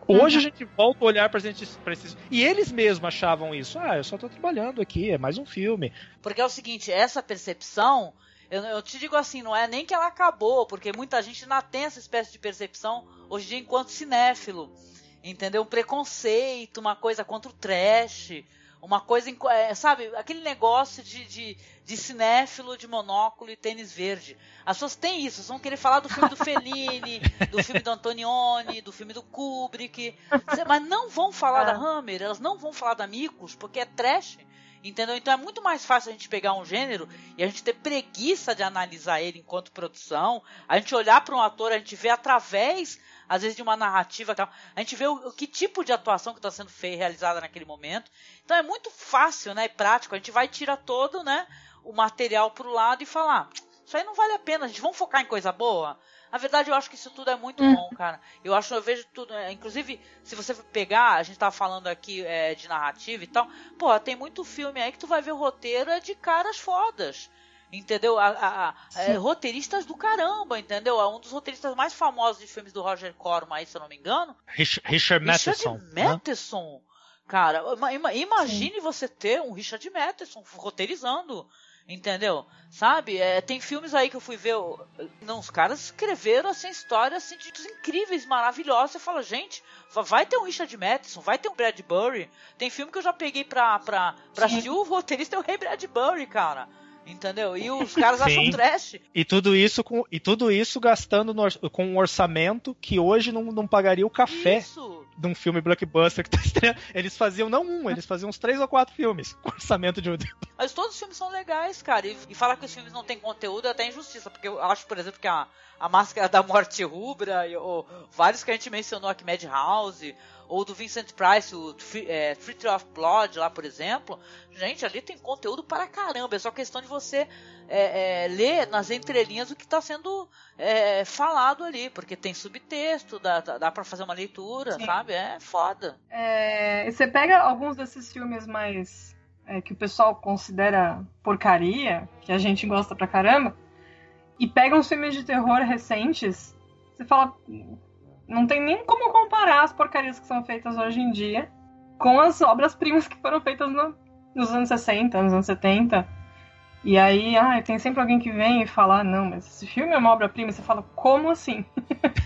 Hoje a gente volta a olhar pra esses. E eles mesmos achavam isso. Ah, eu só tô trabalhando aqui, é mais um filme. Porque é o seguinte, essa percepção, eu, eu te digo assim, não é nem que ela acabou, porque muita gente ainda tem essa espécie de percepção hoje em dia enquanto cinéfilo. Entendeu? Um preconceito, uma coisa contra o trash, uma coisa, é, sabe, aquele negócio de, de, de cinéfilo de monóculo e tênis verde. As pessoas têm isso, elas vão querer falar do filme do Fellini, <laughs> do filme do Antonioni, do filme do Kubrick, mas não vão falar É. da Hammer, elas não vão falar da Micos, porque é trash. Entendeu? Então é muito mais fácil a gente pegar um gênero e a gente ter preguiça de analisar ele enquanto produção, a gente olhar para um ator, a gente vê através, às vezes, de uma narrativa, tal, a gente vê o, o que tipo de atuação que está sendo feita, realizada naquele momento. Então é muito fácil, né, e prático. A gente vai tirar todo, né, o material pro lado e falar, isso aí não vale a pena, a gente vamos focar em coisa boa. Na verdade, eu acho que isso tudo é muito bom, cara. Eu acho, eu vejo tudo. é, inclusive, se você pegar, a gente tava falando aqui é, de narrativa e tal. Pô, tem muito filme aí que tu vai ver o roteiro é de caras fodas. Entendeu? A, a- a- é, roteiristas do caramba, entendeu? É um dos roteiristas mais famosos de filmes do Roger Corman aí, se eu não me engano. Rich- Richard Matheson. Richard né? Matheson. Cara, ima- ima- imagine você ter um Richard Matheson roteirizando. Entendeu? Sabe? É, tem filmes aí que eu fui ver. Não, os caras escreveram assim, histórias assim, de incríveis, maravilhosas. Você fala, gente, va- vai ter um Richard Matheson, vai ter um Bradbury. Tem filme que eu já peguei pra, pra, pra assistir, o roteirista é o Rei Bradbury, cara. Entendeu? E os caras acham Sim. trash. E tudo isso com, e tudo isso gastando no com um orçamento que hoje não, não pagaria o café Isso. de um filme blockbuster que tá estreando. Eles faziam não um, eles faziam uns três ou quatro filmes com orçamento de um. Mas todos os filmes são legais, cara. E, e falar que os filmes não têm conteúdo é até injustiça. Porque eu acho, por exemplo, que a, a Máscara da Morte Rubra, ou vários que a gente mencionou aqui, Madhouse, ou do Vincent Price, o é, Tree of Blood, lá, por exemplo. Gente, ali tem conteúdo para caramba. É só questão de você é, é, ler nas entrelinhas o que está sendo é, falado ali. Porque tem subtexto, dá, dá, pra fazer uma leitura, Sim. sabe? É foda. É, você pega alguns desses filmes mais é, que o pessoal considera porcaria, que a gente gosta pra caramba, e pegam os filmes de terror recentes, você fala. Não tem nem como comparar as porcarias que são feitas hoje em dia com as obras-primas que foram feitas no, nos anos 60, nos anos 70. E aí, ah, tem sempre alguém que vem e fala, ah, não, mas esse filme é uma obra-prima. Você fala, como assim?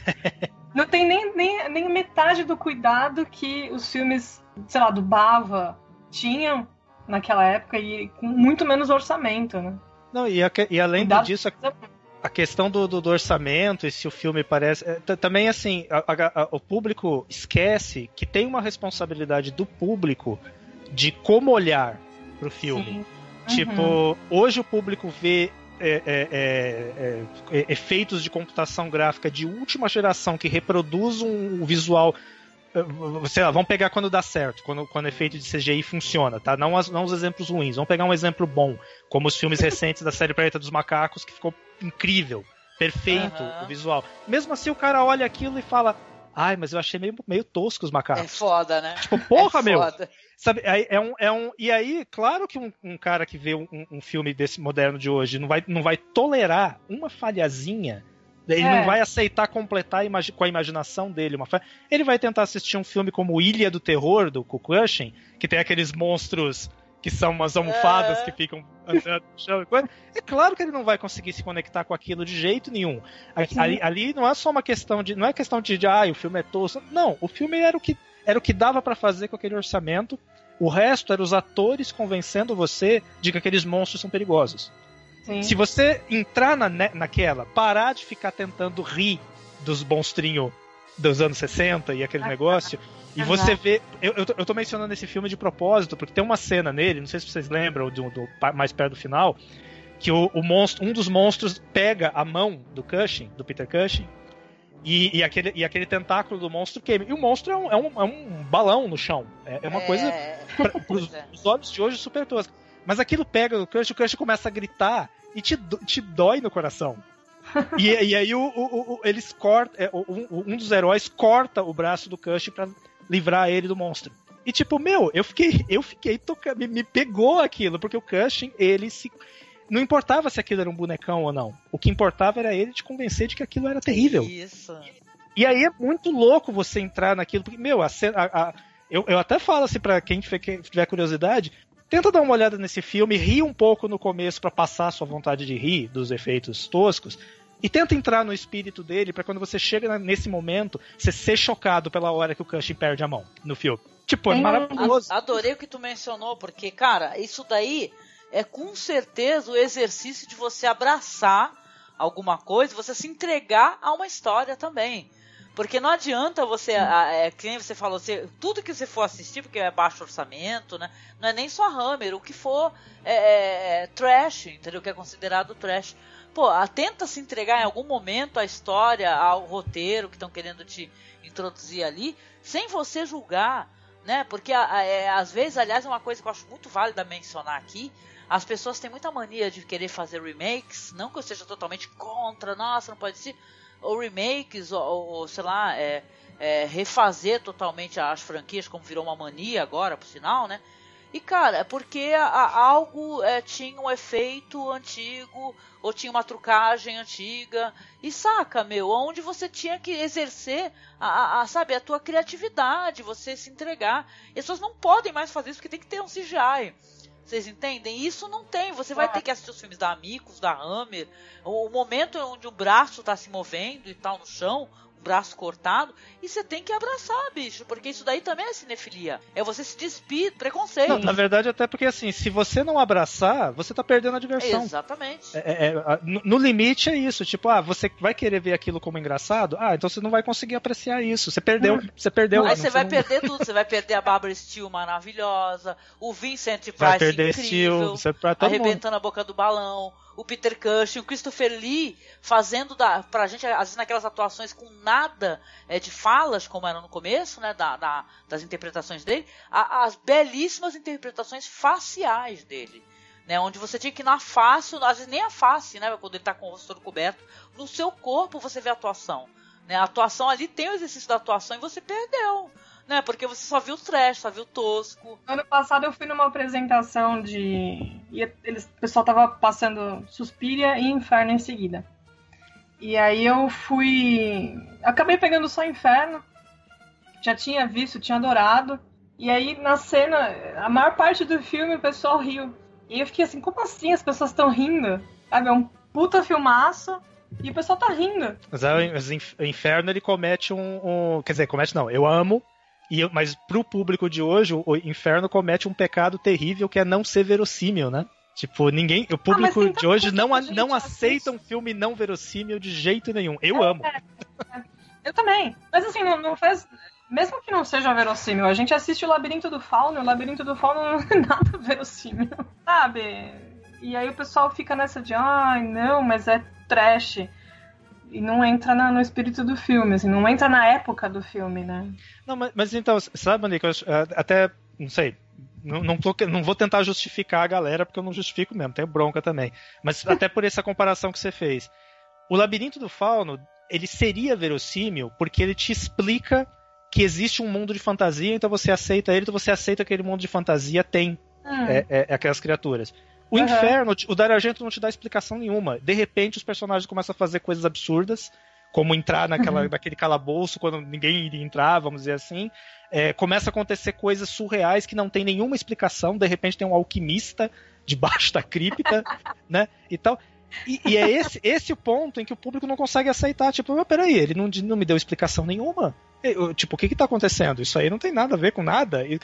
<laughs> não tem nem, nem, nem metade do cuidado que os filmes, sei lá, do Bava tinham naquela época e com muito menos orçamento, né? Não, e, e além Cuidado- disso, a, a questão do, do, do orçamento e se o filme parece. é, também, assim, a- a- o público esquece que tem uma responsabilidade do público de como olhar pro filme. Tipo, Uhum. hoje o público vê é, é, é, é, efeitos de computação gráfica de última geração que reproduz um visual. Sei lá, vamos pegar quando dá certo, quando, quando o efeito de CGI funciona, tá? Não, as- não os exemplos ruins, vamos pegar um exemplo bom, como os filmes recentes da série Planeta dos Macacos, que ficou incrível, perfeito Aham. o visual. Mesmo assim, o cara olha aquilo e fala: Ai, mas eu achei meio, meio tosco os É macacos. foda, né? Tipo, porra, é meu! foda. Sabe, é um, é um, e aí, claro que um, um cara que vê um, um filme desse moderno de hoje não vai, não vai tolerar uma falhazinha, ele É. não vai aceitar completar com a imaginação dele uma. Ele vai tentar assistir um filme como Ilha do Terror, do Kukushin, que tem aqueles monstros que são umas almofadas É. que ficam andando no chão. É claro que ele não vai conseguir se conectar com aquilo de jeito nenhum. Ali, ali não é só uma questão de. Não é questão de, de ah, o filme é tosco. Não, o filme era o que, era o que dava pra fazer com aquele orçamento. O resto era os atores convencendo você de que aqueles monstros são perigosos. Sim. Se você entrar na, naquela, parar de ficar tentando rir dos monstrinhos dos anos 60 e aquele <laughs> negócio, e você vê. Eu, eu, tô, eu tô mencionando esse filme de propósito, porque tem uma cena nele, não sei se vocês lembram, do, do- mais perto do final, que o, o monstro, um dos monstros pega a mão do Cushing, do Peter Cushing, e, e aquele, e aquele tentáculo do monstro queima. E o monstro é um, é um, é um balão no chão. É, é uma coisa <laughs> É, pra, pros, Pois é. pros olhos de hoje super tosca. Mas aquilo pega o Cush, o Cush começa a gritar e te, te dói no coração. E, e aí o, o- o- eles cortam. é, um, um dos heróis corta o braço do Cush pra livrar ele do monstro. E tipo, meu, eu fiquei, eu fiquei tocando, me, me pegou aquilo, porque o Cushing, ele se. Não importava se aquilo era um bonecão ou não. O que importava era ele te convencer de que aquilo era terrível. Isso. E aí é muito louco você entrar naquilo, porque, meu, a a- a- eu, eu até falo assim pra quem tiver, quem tiver curiosidade, tenta dar uma olhada nesse filme, ri um pouco no começo pra passar a sua vontade de rir dos efeitos toscos, e tenta entrar no espírito dele pra quando você chega nesse momento, você ser chocado pela hora que o Cushing perde a mão no filme. Tipo, é maravilhoso. A- Adorei o que tu mencionou, porque, cara, isso daí é com certeza o exercício de você abraçar alguma coisa, você se entregar a uma história também. Porque não adianta você, a- é, que você falou, você, tudo que você for assistir, porque é baixo orçamento, né? Não é nem só Hammer, o que for é, é, é trash, entendeu? O que é considerado trash. Pô, a- tenta se entregar em algum momento à história, ao roteiro que estão querendo te introduzir ali, sem você julgar, né? Porque a- a- é, às vezes, aliás, é uma coisa que eu acho muito válida mencionar aqui. As pessoas têm muita mania de querer fazer remakes, não que eu seja totalmente contra, nossa, não pode ser. Ou remakes, ou, ou, sei lá, é, é, refazer totalmente as franquias, como virou uma mania agora, por sinal, né? E cara, é porque a- algo é, tinha um efeito antigo, ou tinha uma trucagem antiga, e saca, meu, onde você tinha que exercer a- a, sabe, a tua criatividade, você se entregar. E as pessoas não podem mais fazer isso porque tem que ter um CGI. Vocês entendem? Isso não tem. Você vai ter que assistir os filmes da Amigos, da Hammer, o, momento onde o braço tá se movendo e tal no chão, braço cortado, e você tem que abraçar, bicho, porque isso daí também é cinefilia. É você se despir, preconceito. Não, na verdade, até porque assim, se você não abraçar, você tá perdendo a diversão. Exatamente. É, é, é, no, no limite é isso, tipo, ah, você vai querer ver aquilo como engraçado? Ah, então você não vai conseguir apreciar isso. Você perdeu, você perdeu. Aí não- você vai não- perder tudo, você vai perder a Barbara <laughs> Steele maravilhosa, o Vincent Price vai perder incrível, estilo, você pra todo mundo. arrebentando a boca do balão, o Peter Cushing, o Christopher Lee fazendo da, pra gente, às vezes naquelas atuações com nada é, de falas, como era no começo, né, da, da- das interpretações dele, a- as belíssimas interpretações faciais dele. Né, onde você tinha que ir na face, às vezes nem a face, né, quando ele tá com o rosto todo coberto, no seu corpo você vê a atuação. Né, a atuação ali tem o exercício da atuação e você perdeu. Né? Porque você só viu o trash, só viu o tosco. Ano passado eu fui numa apresentação de. E eles, o pessoal tava passando Suspiria e Inferno em seguida. E aí eu fui. Acabei pegando só Inferno. Já tinha visto, tinha adorado. E aí na cena, a maior parte do filme o pessoal riu. E eu fiquei assim, como assim as pessoas estão rindo? Sabe, é um puta filmaço. E o pessoal tá rindo. Mas é, o Inferno ele comete um, um- Quer dizer, comete não, eu amo. E mas pro público de hoje, o Inferno comete um pecado terrível que é não ser verossímil, né? Tipo, ninguém. O público tem de tanta hoje não, a- não assiste. aceita um filme não verossímil de jeito nenhum. Eu amo. Eu também. Mas assim, não, não faz. Mesmo que não seja verossímil, a gente assiste o Labirinto do Fauno, e o Labirinto do Fauno não é <laughs> nada verossímil, sabe? E aí o pessoal fica nessa de, ai, não, mas é trash. E não entra na- no espírito do filme, assim, não entra na época do filme, né? Não, mas, mas então, sabe, Nick, eu é, até, não sei, não, não, tô- não vou tentar justificar a galera, porque eu não justifico mesmo, tenho bronca também. Mas <laughs> até por essa comparação que você fez. O Labirinto do Fauno, ele seria verossímil porque ele te explica que existe um mundo de fantasia, então você aceita ele, então você aceita que aquele mundo de fantasia tem Hum. é, é- é aquelas criaturas. O Uhum. inferno, o Dario Argento não te dá explicação nenhuma. De repente, os personagens começam a fazer coisas absurdas, como entrar naquela, Uhum. naquele calabouço quando ninguém iria entrar, vamos dizer assim. É, começa a acontecer coisas surreais que não tem nenhuma explicação. De repente, tem um alquimista debaixo da cripta, <laughs> né? E tal. E, e é esse, esse o ponto em que o público não consegue aceitar. Tipo, mas peraí, ele não, não me deu explicação nenhuma. Eu- tipo, o que que tá acontecendo? Isso aí não tem nada a ver com nada. E-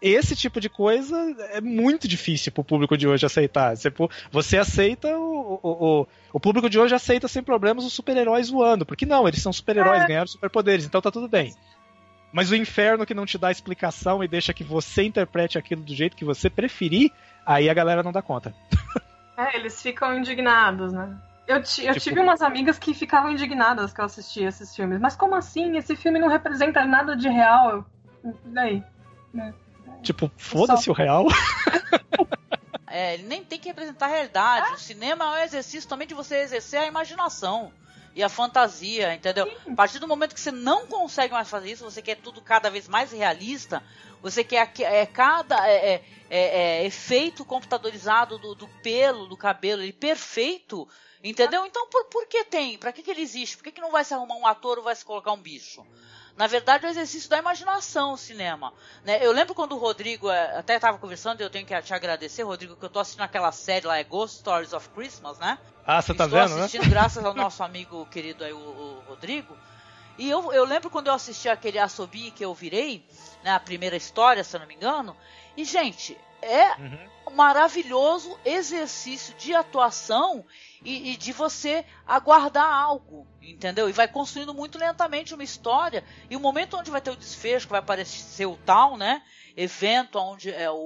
esse tipo de coisa é muito difícil pro público de hoje aceitar. Você, você aceita o, o, o, o público de hoje aceita sem problemas os super-heróis voando, porque não, eles são super-heróis, É. ganharam superpoderes, então tá tudo bem. Mas o inferno que não te dá explicação e deixa que você interprete aquilo do jeito que você preferir, aí a galera não dá conta. É, eles ficam indignados, né? Eu, ti- eu Tipo- tive umas amigas que ficavam indignadas que eu assistia esses filmes. Mas como assim? Esse filme não representa nada de real. Eu- E daí? Tipo, foda-se o real. <laughs> É, ele nem tem que representar a realidade. O cinema é um exercício também de você exercer a imaginação e a fantasia, entendeu? A partir do momento que você não consegue mais fazer isso, você quer tudo cada vez mais realista, você quer que- é, cada é, é, é, é, efeito computadorizado do, do pelo, do cabelo, ele perfeito, entendeu? Então por, por que tem? Pra que, que ele existe? Por que, que não vai se arrumar um ator ou vai se colocar um bicho? Na verdade, é o exercício da imaginação o cinema. né? Eu lembro quando o Rodrigo, eh, até estava conversando, eu tenho que te agradecer, Rodrigo, que eu tô assistindo aquela série lá, é Ghost Stories of Christmas, né? Ah, você tá Estou vendo, né? assistindo graças ao <laughs> nosso amigo querido aí, o, o Rodrigo. E eu, eu lembro quando eu assisti aquele Assobi que eu virei, né, a primeira história, se eu não me engano. E, gente, é um maravilhoso exercício de atuação e, e de você aguardar algo, entendeu? E vai construindo muito lentamente uma história. E o momento onde vai ter o desfecho, que vai aparecer o tal, né? Evento onde é, o,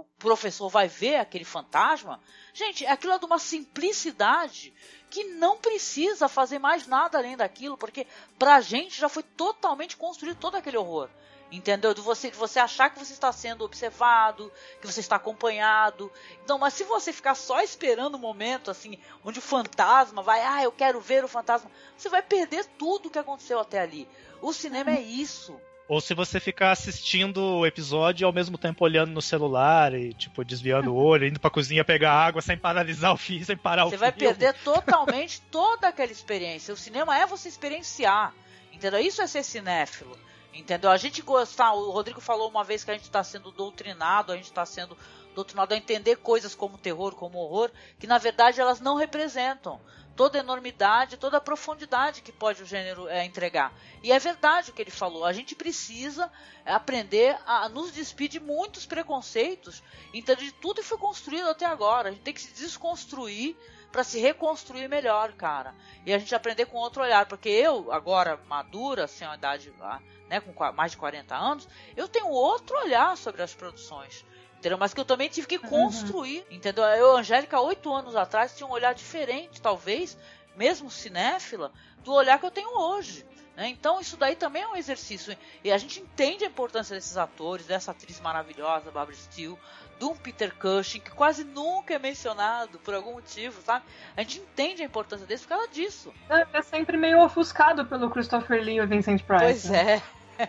o professor vai ver aquele fantasma. Gente, aquilo é de uma simplicidade que não precisa fazer mais nada além daquilo, porque pra gente já foi totalmente construído todo aquele horror. Entendeu? De você, de você achar que você está sendo observado, que você está acompanhado. Então, mas se você ficar só esperando o momento, assim, onde o fantasma vai, ah, eu quero ver o fantasma, você vai perder tudo o que aconteceu até ali. O cinema é isso. Ou se você ficar assistindo o episódio e ao mesmo tempo olhando no celular e, tipo, desviando o olho, indo pra cozinha pegar água sem paralisar o fio, <laughs> sem parar Você o vai filme. perder totalmente toda aquela experiência. O cinema é você experienciar. Entendeu? Isso é ser cinéfilo. Entendeu? A gente gostar. O Rodrigo falou uma vez que a gente está sendo doutrinado, a gente está sendo doutrinado a entender coisas como terror, como horror, que na verdade elas não representam toda a enormidade, toda a profundidade que pode o gênero é, entregar. E é verdade o que ele falou. A gente precisa aprender a nos despedir de muitos preconceitos, entendeu? De tudo que foi construído até agora. A gente tem que se desconstruir para se reconstruir melhor, cara. E a gente aprender com outro olhar, porque eu agora madura, sem uma idade, ah, né, com mais de 40 anos, eu tenho outro olhar sobre as produções. Entendeu? Mas que eu também tive que construir, entendeu? Eu, Angélica, oito anos atrás, tinha um olhar diferente, talvez, mesmo cinéfila, do olhar que eu tenho hoje. né? Então, isso daí também é um exercício. E a gente entende a importância desses atores, dessa atriz maravilhosa, Barbara Steele, de um Peter Cushing, que quase nunca é mencionado por algum motivo, sabe? A gente entende a importância desse por causa disso. É, é sempre meio ofuscado pelo Christopher Lee e o Vincent Price. Pois né? é. Eu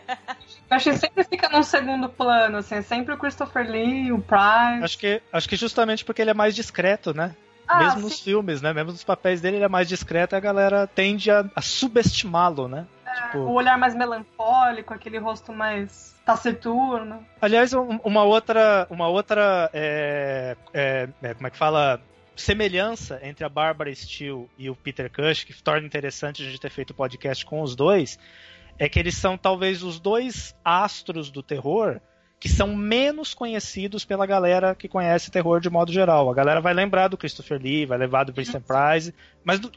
<laughs> acho que sempre fica num segundo plano, assim, é sempre o Christopher Lee, o Price. Acho que, acho que justamente porque ele é mais discreto, né? Ah, Mesmo sim. nos filmes, né? Mesmo nos papéis dele, ele é mais discreto e a galera tende a, a subestimá-lo, né? Tipo, O olhar mais melancólico, aquele rosto mais taciturno. Aliás, um- uma outra, uma outra é, é, é, como é que fala? Semelhança entre a Barbara Steele e o Peter Cush, que torna interessante a gente ter feito o podcast com os dois, é que eles são talvez os dois astros do terror que são menos conhecidos pela galera que conhece terror de modo geral. A galera vai lembrar do Christopher Lee, vai lembrar do Vincent Price, mas do-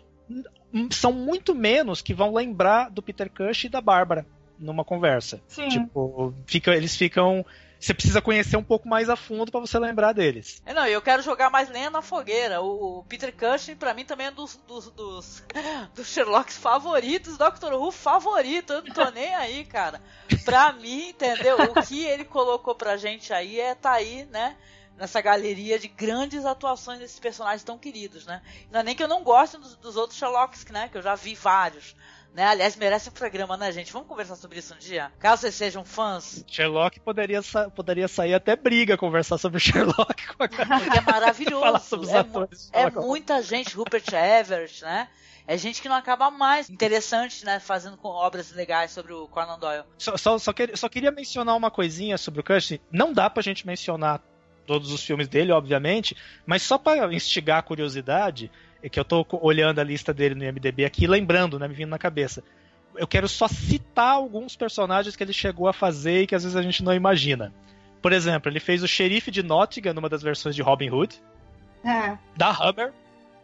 são muito menos que vão lembrar do Peter Cush e da Bárbara numa conversa. Sim. Tipo, fica, eles ficam. Você precisa conhecer um pouco mais a fundo pra você lembrar deles. É, não, eu quero jogar mais lenha na fogueira. O, Peter Cushing, pra mim, também é dos, dos, dos, <laughs> dos Sherlocks favoritos, Doctor Who favorito. Eu não tô nem aí, cara. Pra mim, entendeu? O que ele colocou pra gente aí é tá aí, né? Nessa galeria de grandes atuações desses personagens tão queridos, né? Não é nem que eu não goste dos, dos outros Sherlocks, né? Que eu já vi vários. Né? Aliás, merece um programa, né, gente? Vamos conversar sobre isso um dia? Caso vocês sejam fãs, Sherlock poderia, sa- poderia sair até briga conversar sobre Sherlock com a <laughs> porque é maravilhoso. Falar sobre os é, atores. É muita gente, Rupert Everett, né? É gente que não acaba mais. Interessante, né? Fazendo com obras legais sobre o Conan Doyle. Só, só, só, quer- só queria mencionar uma coisinha sobre o Cushing. Não dá pra gente mencionar todos os filmes dele, obviamente, mas só pra instigar a curiosidade, que eu tô olhando a lista dele no IMDB aqui, lembrando, né, me vindo na cabeça. Eu quero só citar alguns personagens que ele chegou a fazer e que às vezes a gente não imagina. Por exemplo, ele fez o xerife de Nottingham numa das versões de Robin Hood, É. da Hammer.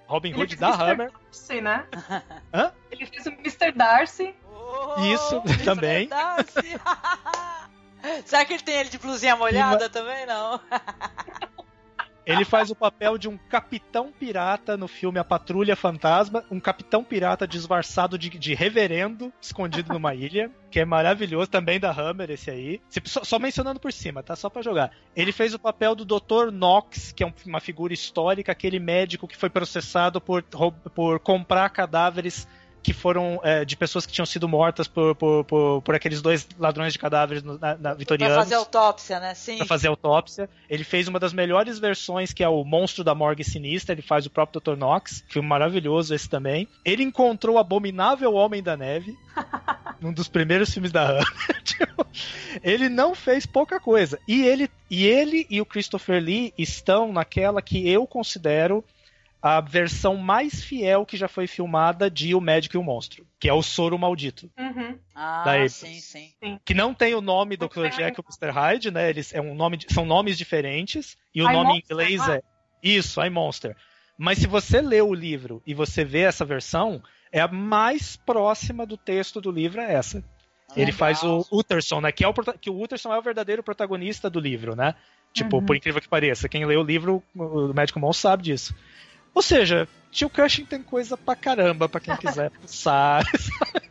Robin Ele Hood fez da Mr. Hammer. Darcy, né? <laughs> Hã? Ele fez o Mr. Darcy. Isso, Mr. <laughs> também. Darcy. <laughs> Será que ele tem ele de blusinha molhada também? Não. Ele faz o papel de um capitão pirata no filme A Patrulha Fantasma, um capitão pirata disfarçado de, de reverendo, escondido numa <laughs> ilha, que é maravilhoso, também da Hammer esse aí. Só, só mencionando por cima, tá? Só pra jogar. Ele fez o papel do Dr. Knox, que é um- uma figura histórica, aquele médico que foi processado por, por comprar cadáveres que foram é, de pessoas que tinham sido mortas por, por, por, por aqueles dois ladrões de cadáveres na, na Pra Vitorianos fazer autópsia, né? Sim. pra fazer autópsia. Ele fez uma das melhores versões, que é o Monstro da Morgue Sinistra. Ele faz o próprio Dr. Knox. Filme maravilhoso esse também. Ele encontrou o Abominável Homem da Neve. <laughs> num dos primeiros filmes da Hammer. <laughs> Tipo, ele não fez pouca coisa. E ele, e ele e o Christopher Lee estão naquela que eu considero a versão mais fiel que já foi filmada de O Médico e o Monstro, que é o Soro Maldito Uhum. Ah, da Apes. sim, sim. que não tem o nome do. Dr. Jack e o Mr. Hyde, né? Eles é um nome, são nomes diferentes e o I nome em Monster, inglês não é isso, I Monster. Mas se você lê o livro e você vê essa versão, é a mais próxima do texto do livro é essa. Ele Legal. faz o Utterson, né? Que, é o, que o Utterson é o verdadeiro protagonista do livro, né? Tipo, Uhum. por incrível que pareça, quem lê o livro, o Médico Monstro sabe disso. Ou seja, Tio Cushing tem coisa pra caramba pra quem quiser <laughs> fuçar.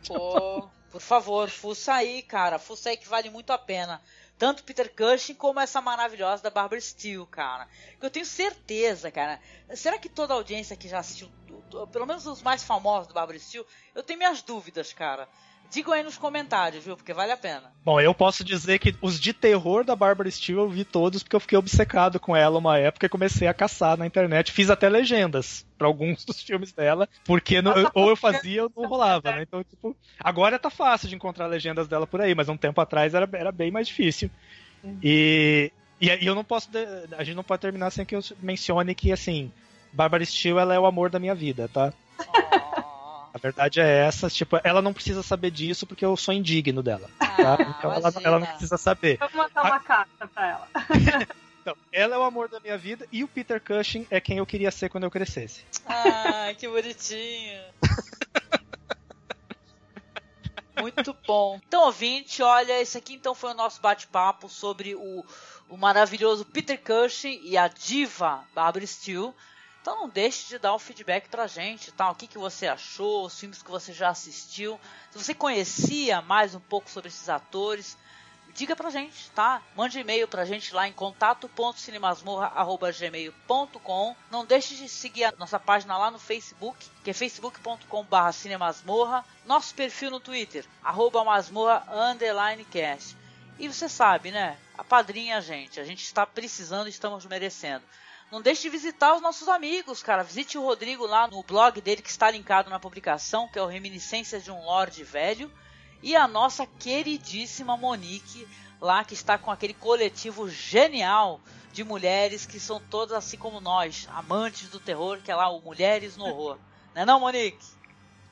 Pô, por favor, fuça aí, cara. Fuça aí que vale muito a pena. Tanto Peter Cushing como essa maravilhosa da Barbara Steele, cara. Que eu tenho certeza, cara. Será que toda a audiência que já assistiu, pelo menos os mais famosos do Barbara Steele, eu tenho minhas dúvidas, cara. Digam aí nos comentários, viu? Porque vale a pena. Bom, eu posso dizer que os de terror da Barbara Steele eu vi todos porque eu fiquei obcecado com ela uma época e comecei a caçar na internet. Fiz até legendas pra alguns <laughs> dos filmes dela, porque eu- ou eu fazia ou não rolava, né? Então, tipo, agora tá fácil de encontrar legendas dela por aí, mas um tempo atrás era, era bem mais difícil. E, e, e eu não posso. A gente não pode terminar sem que eu mencione que, assim, Barbara Steele ela é o amor da minha vida, tá? <laughs> A verdade é essa, tipo, ela não precisa saber disso porque eu sou indigno dela, tá? Ah, Então ela, ela não precisa saber. Vou mandar uma carta pra ela. <laughs> Então, ela é o amor da minha vida e o Peter Cushing é quem eu queria ser quando eu crescesse. Ai, que bonitinho. Muito bom. Então, ouvinte, olha, esse aqui então foi o nosso bate-papo sobre o, o maravilhoso Peter Cushing e a diva Barbara Steele. Então não deixe de dar o feedback pra gente, tá? O que, que você achou, os filmes que você já assistiu. Se você conhecia mais um pouco sobre esses atores, diga pra gente, tá? Mande e-mail pra gente lá em contato.cinemasmorra.gmail.com Não deixe de seguir a nossa página lá no Facebook, que é facebook.com.br cinemasmorra. Nosso perfil no Twitter, arroba masmorra underline cast. E você sabe, né? A padrinha, gente. A gente está precisando, estamos merecendo. Não deixe de visitar os nossos amigos, cara. Visite o Rodrigo lá no blog dele que está linkado na publicação, que é o Reminiscências de um Lorde Velho. E a nossa queridíssima Monique, lá que está com aquele coletivo genial de mulheres que são todas assim como nós, amantes do terror, que é lá o Mulheres no Horror. <laughs> Não é não, Monique?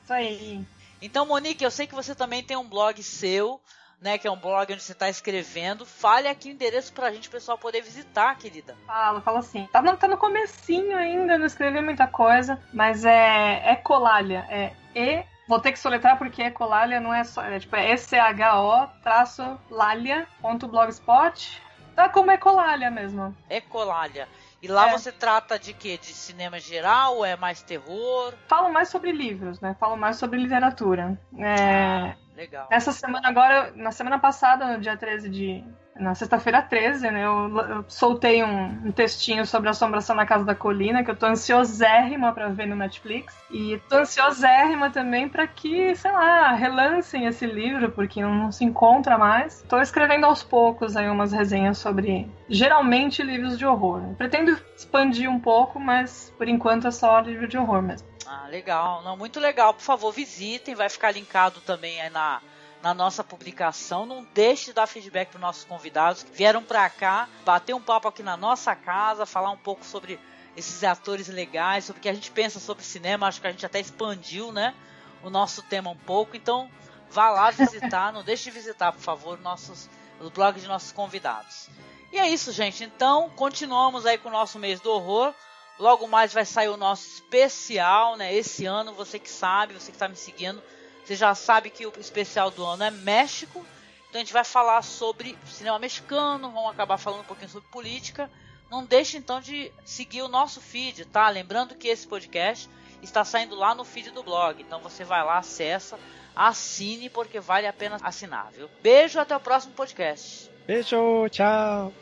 Isso aí. Então, Monique, eu sei que você também tem um blog seu, né? Que é um blog onde você está escrevendo. Fale aqui o endereço pra gente, o pessoal poder visitar, querida. Fala, fala assim. Tá no, tá no comecinho ainda, não escrevi muita coisa, mas é, é colalha, é E Vou ter que soletrar porque Ecolalia não é só. É tipo, é E-C-H-O-lalia.blogspot. Tá como Ecolalia mesmo. Ecolalia. E lá É. você trata de quê? De cinema geral? É mais terror? Falo mais sobre livros, né? Falo mais sobre literatura. É, Legal. Essa semana agora, na semana passada, no dia 13 de. Na sexta-feira 13, né? Eu, eu soltei um, um textinho sobre a assombração na Casa da Colina, que eu tô ansiosérrima pra ver no Netflix. E tô ansiosérrima também pra que, sei lá, relancem esse livro, porque não se encontra mais. Tô escrevendo aos poucos aí umas resenhas sobre, geralmente, livros de horror. Pretendo expandir um pouco, mas por enquanto é só livro de horror mesmo. Ah, legal. Não, muito legal. Por favor, visitem. Vai ficar linkado também aí na, na nossa publicação. Não deixe de dar feedback para nossos convidados que vieram para cá, bater um papo aqui na nossa casa, falar um pouco sobre esses atores legais, sobre o que a gente pensa sobre cinema. Acho que a gente até expandiu, né? O nosso tema um pouco. Então, vá lá <laughs> visitar. não deixe de visitar, por favor, nossos, os blogs de nossos convidados. E é isso, gente. Então, continuamos aí com o nosso mês do horror. Logo mais vai sair o nosso especial, né? Esse ano, você que sabe, você que está me seguindo, você já sabe que o especial do ano é México. Então a gente vai falar sobre cinema mexicano, vamos acabar falando um pouquinho sobre política. Não deixe então de seguir o nosso feed, tá? Lembrando que esse podcast está saindo lá no feed do blog. Então você vai lá, acessa, assine, porque vale a pena assinar, viu? Beijo até o próximo podcast. Beijo, tchau. <laughs>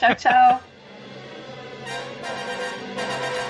tchau, tchau. <laughs>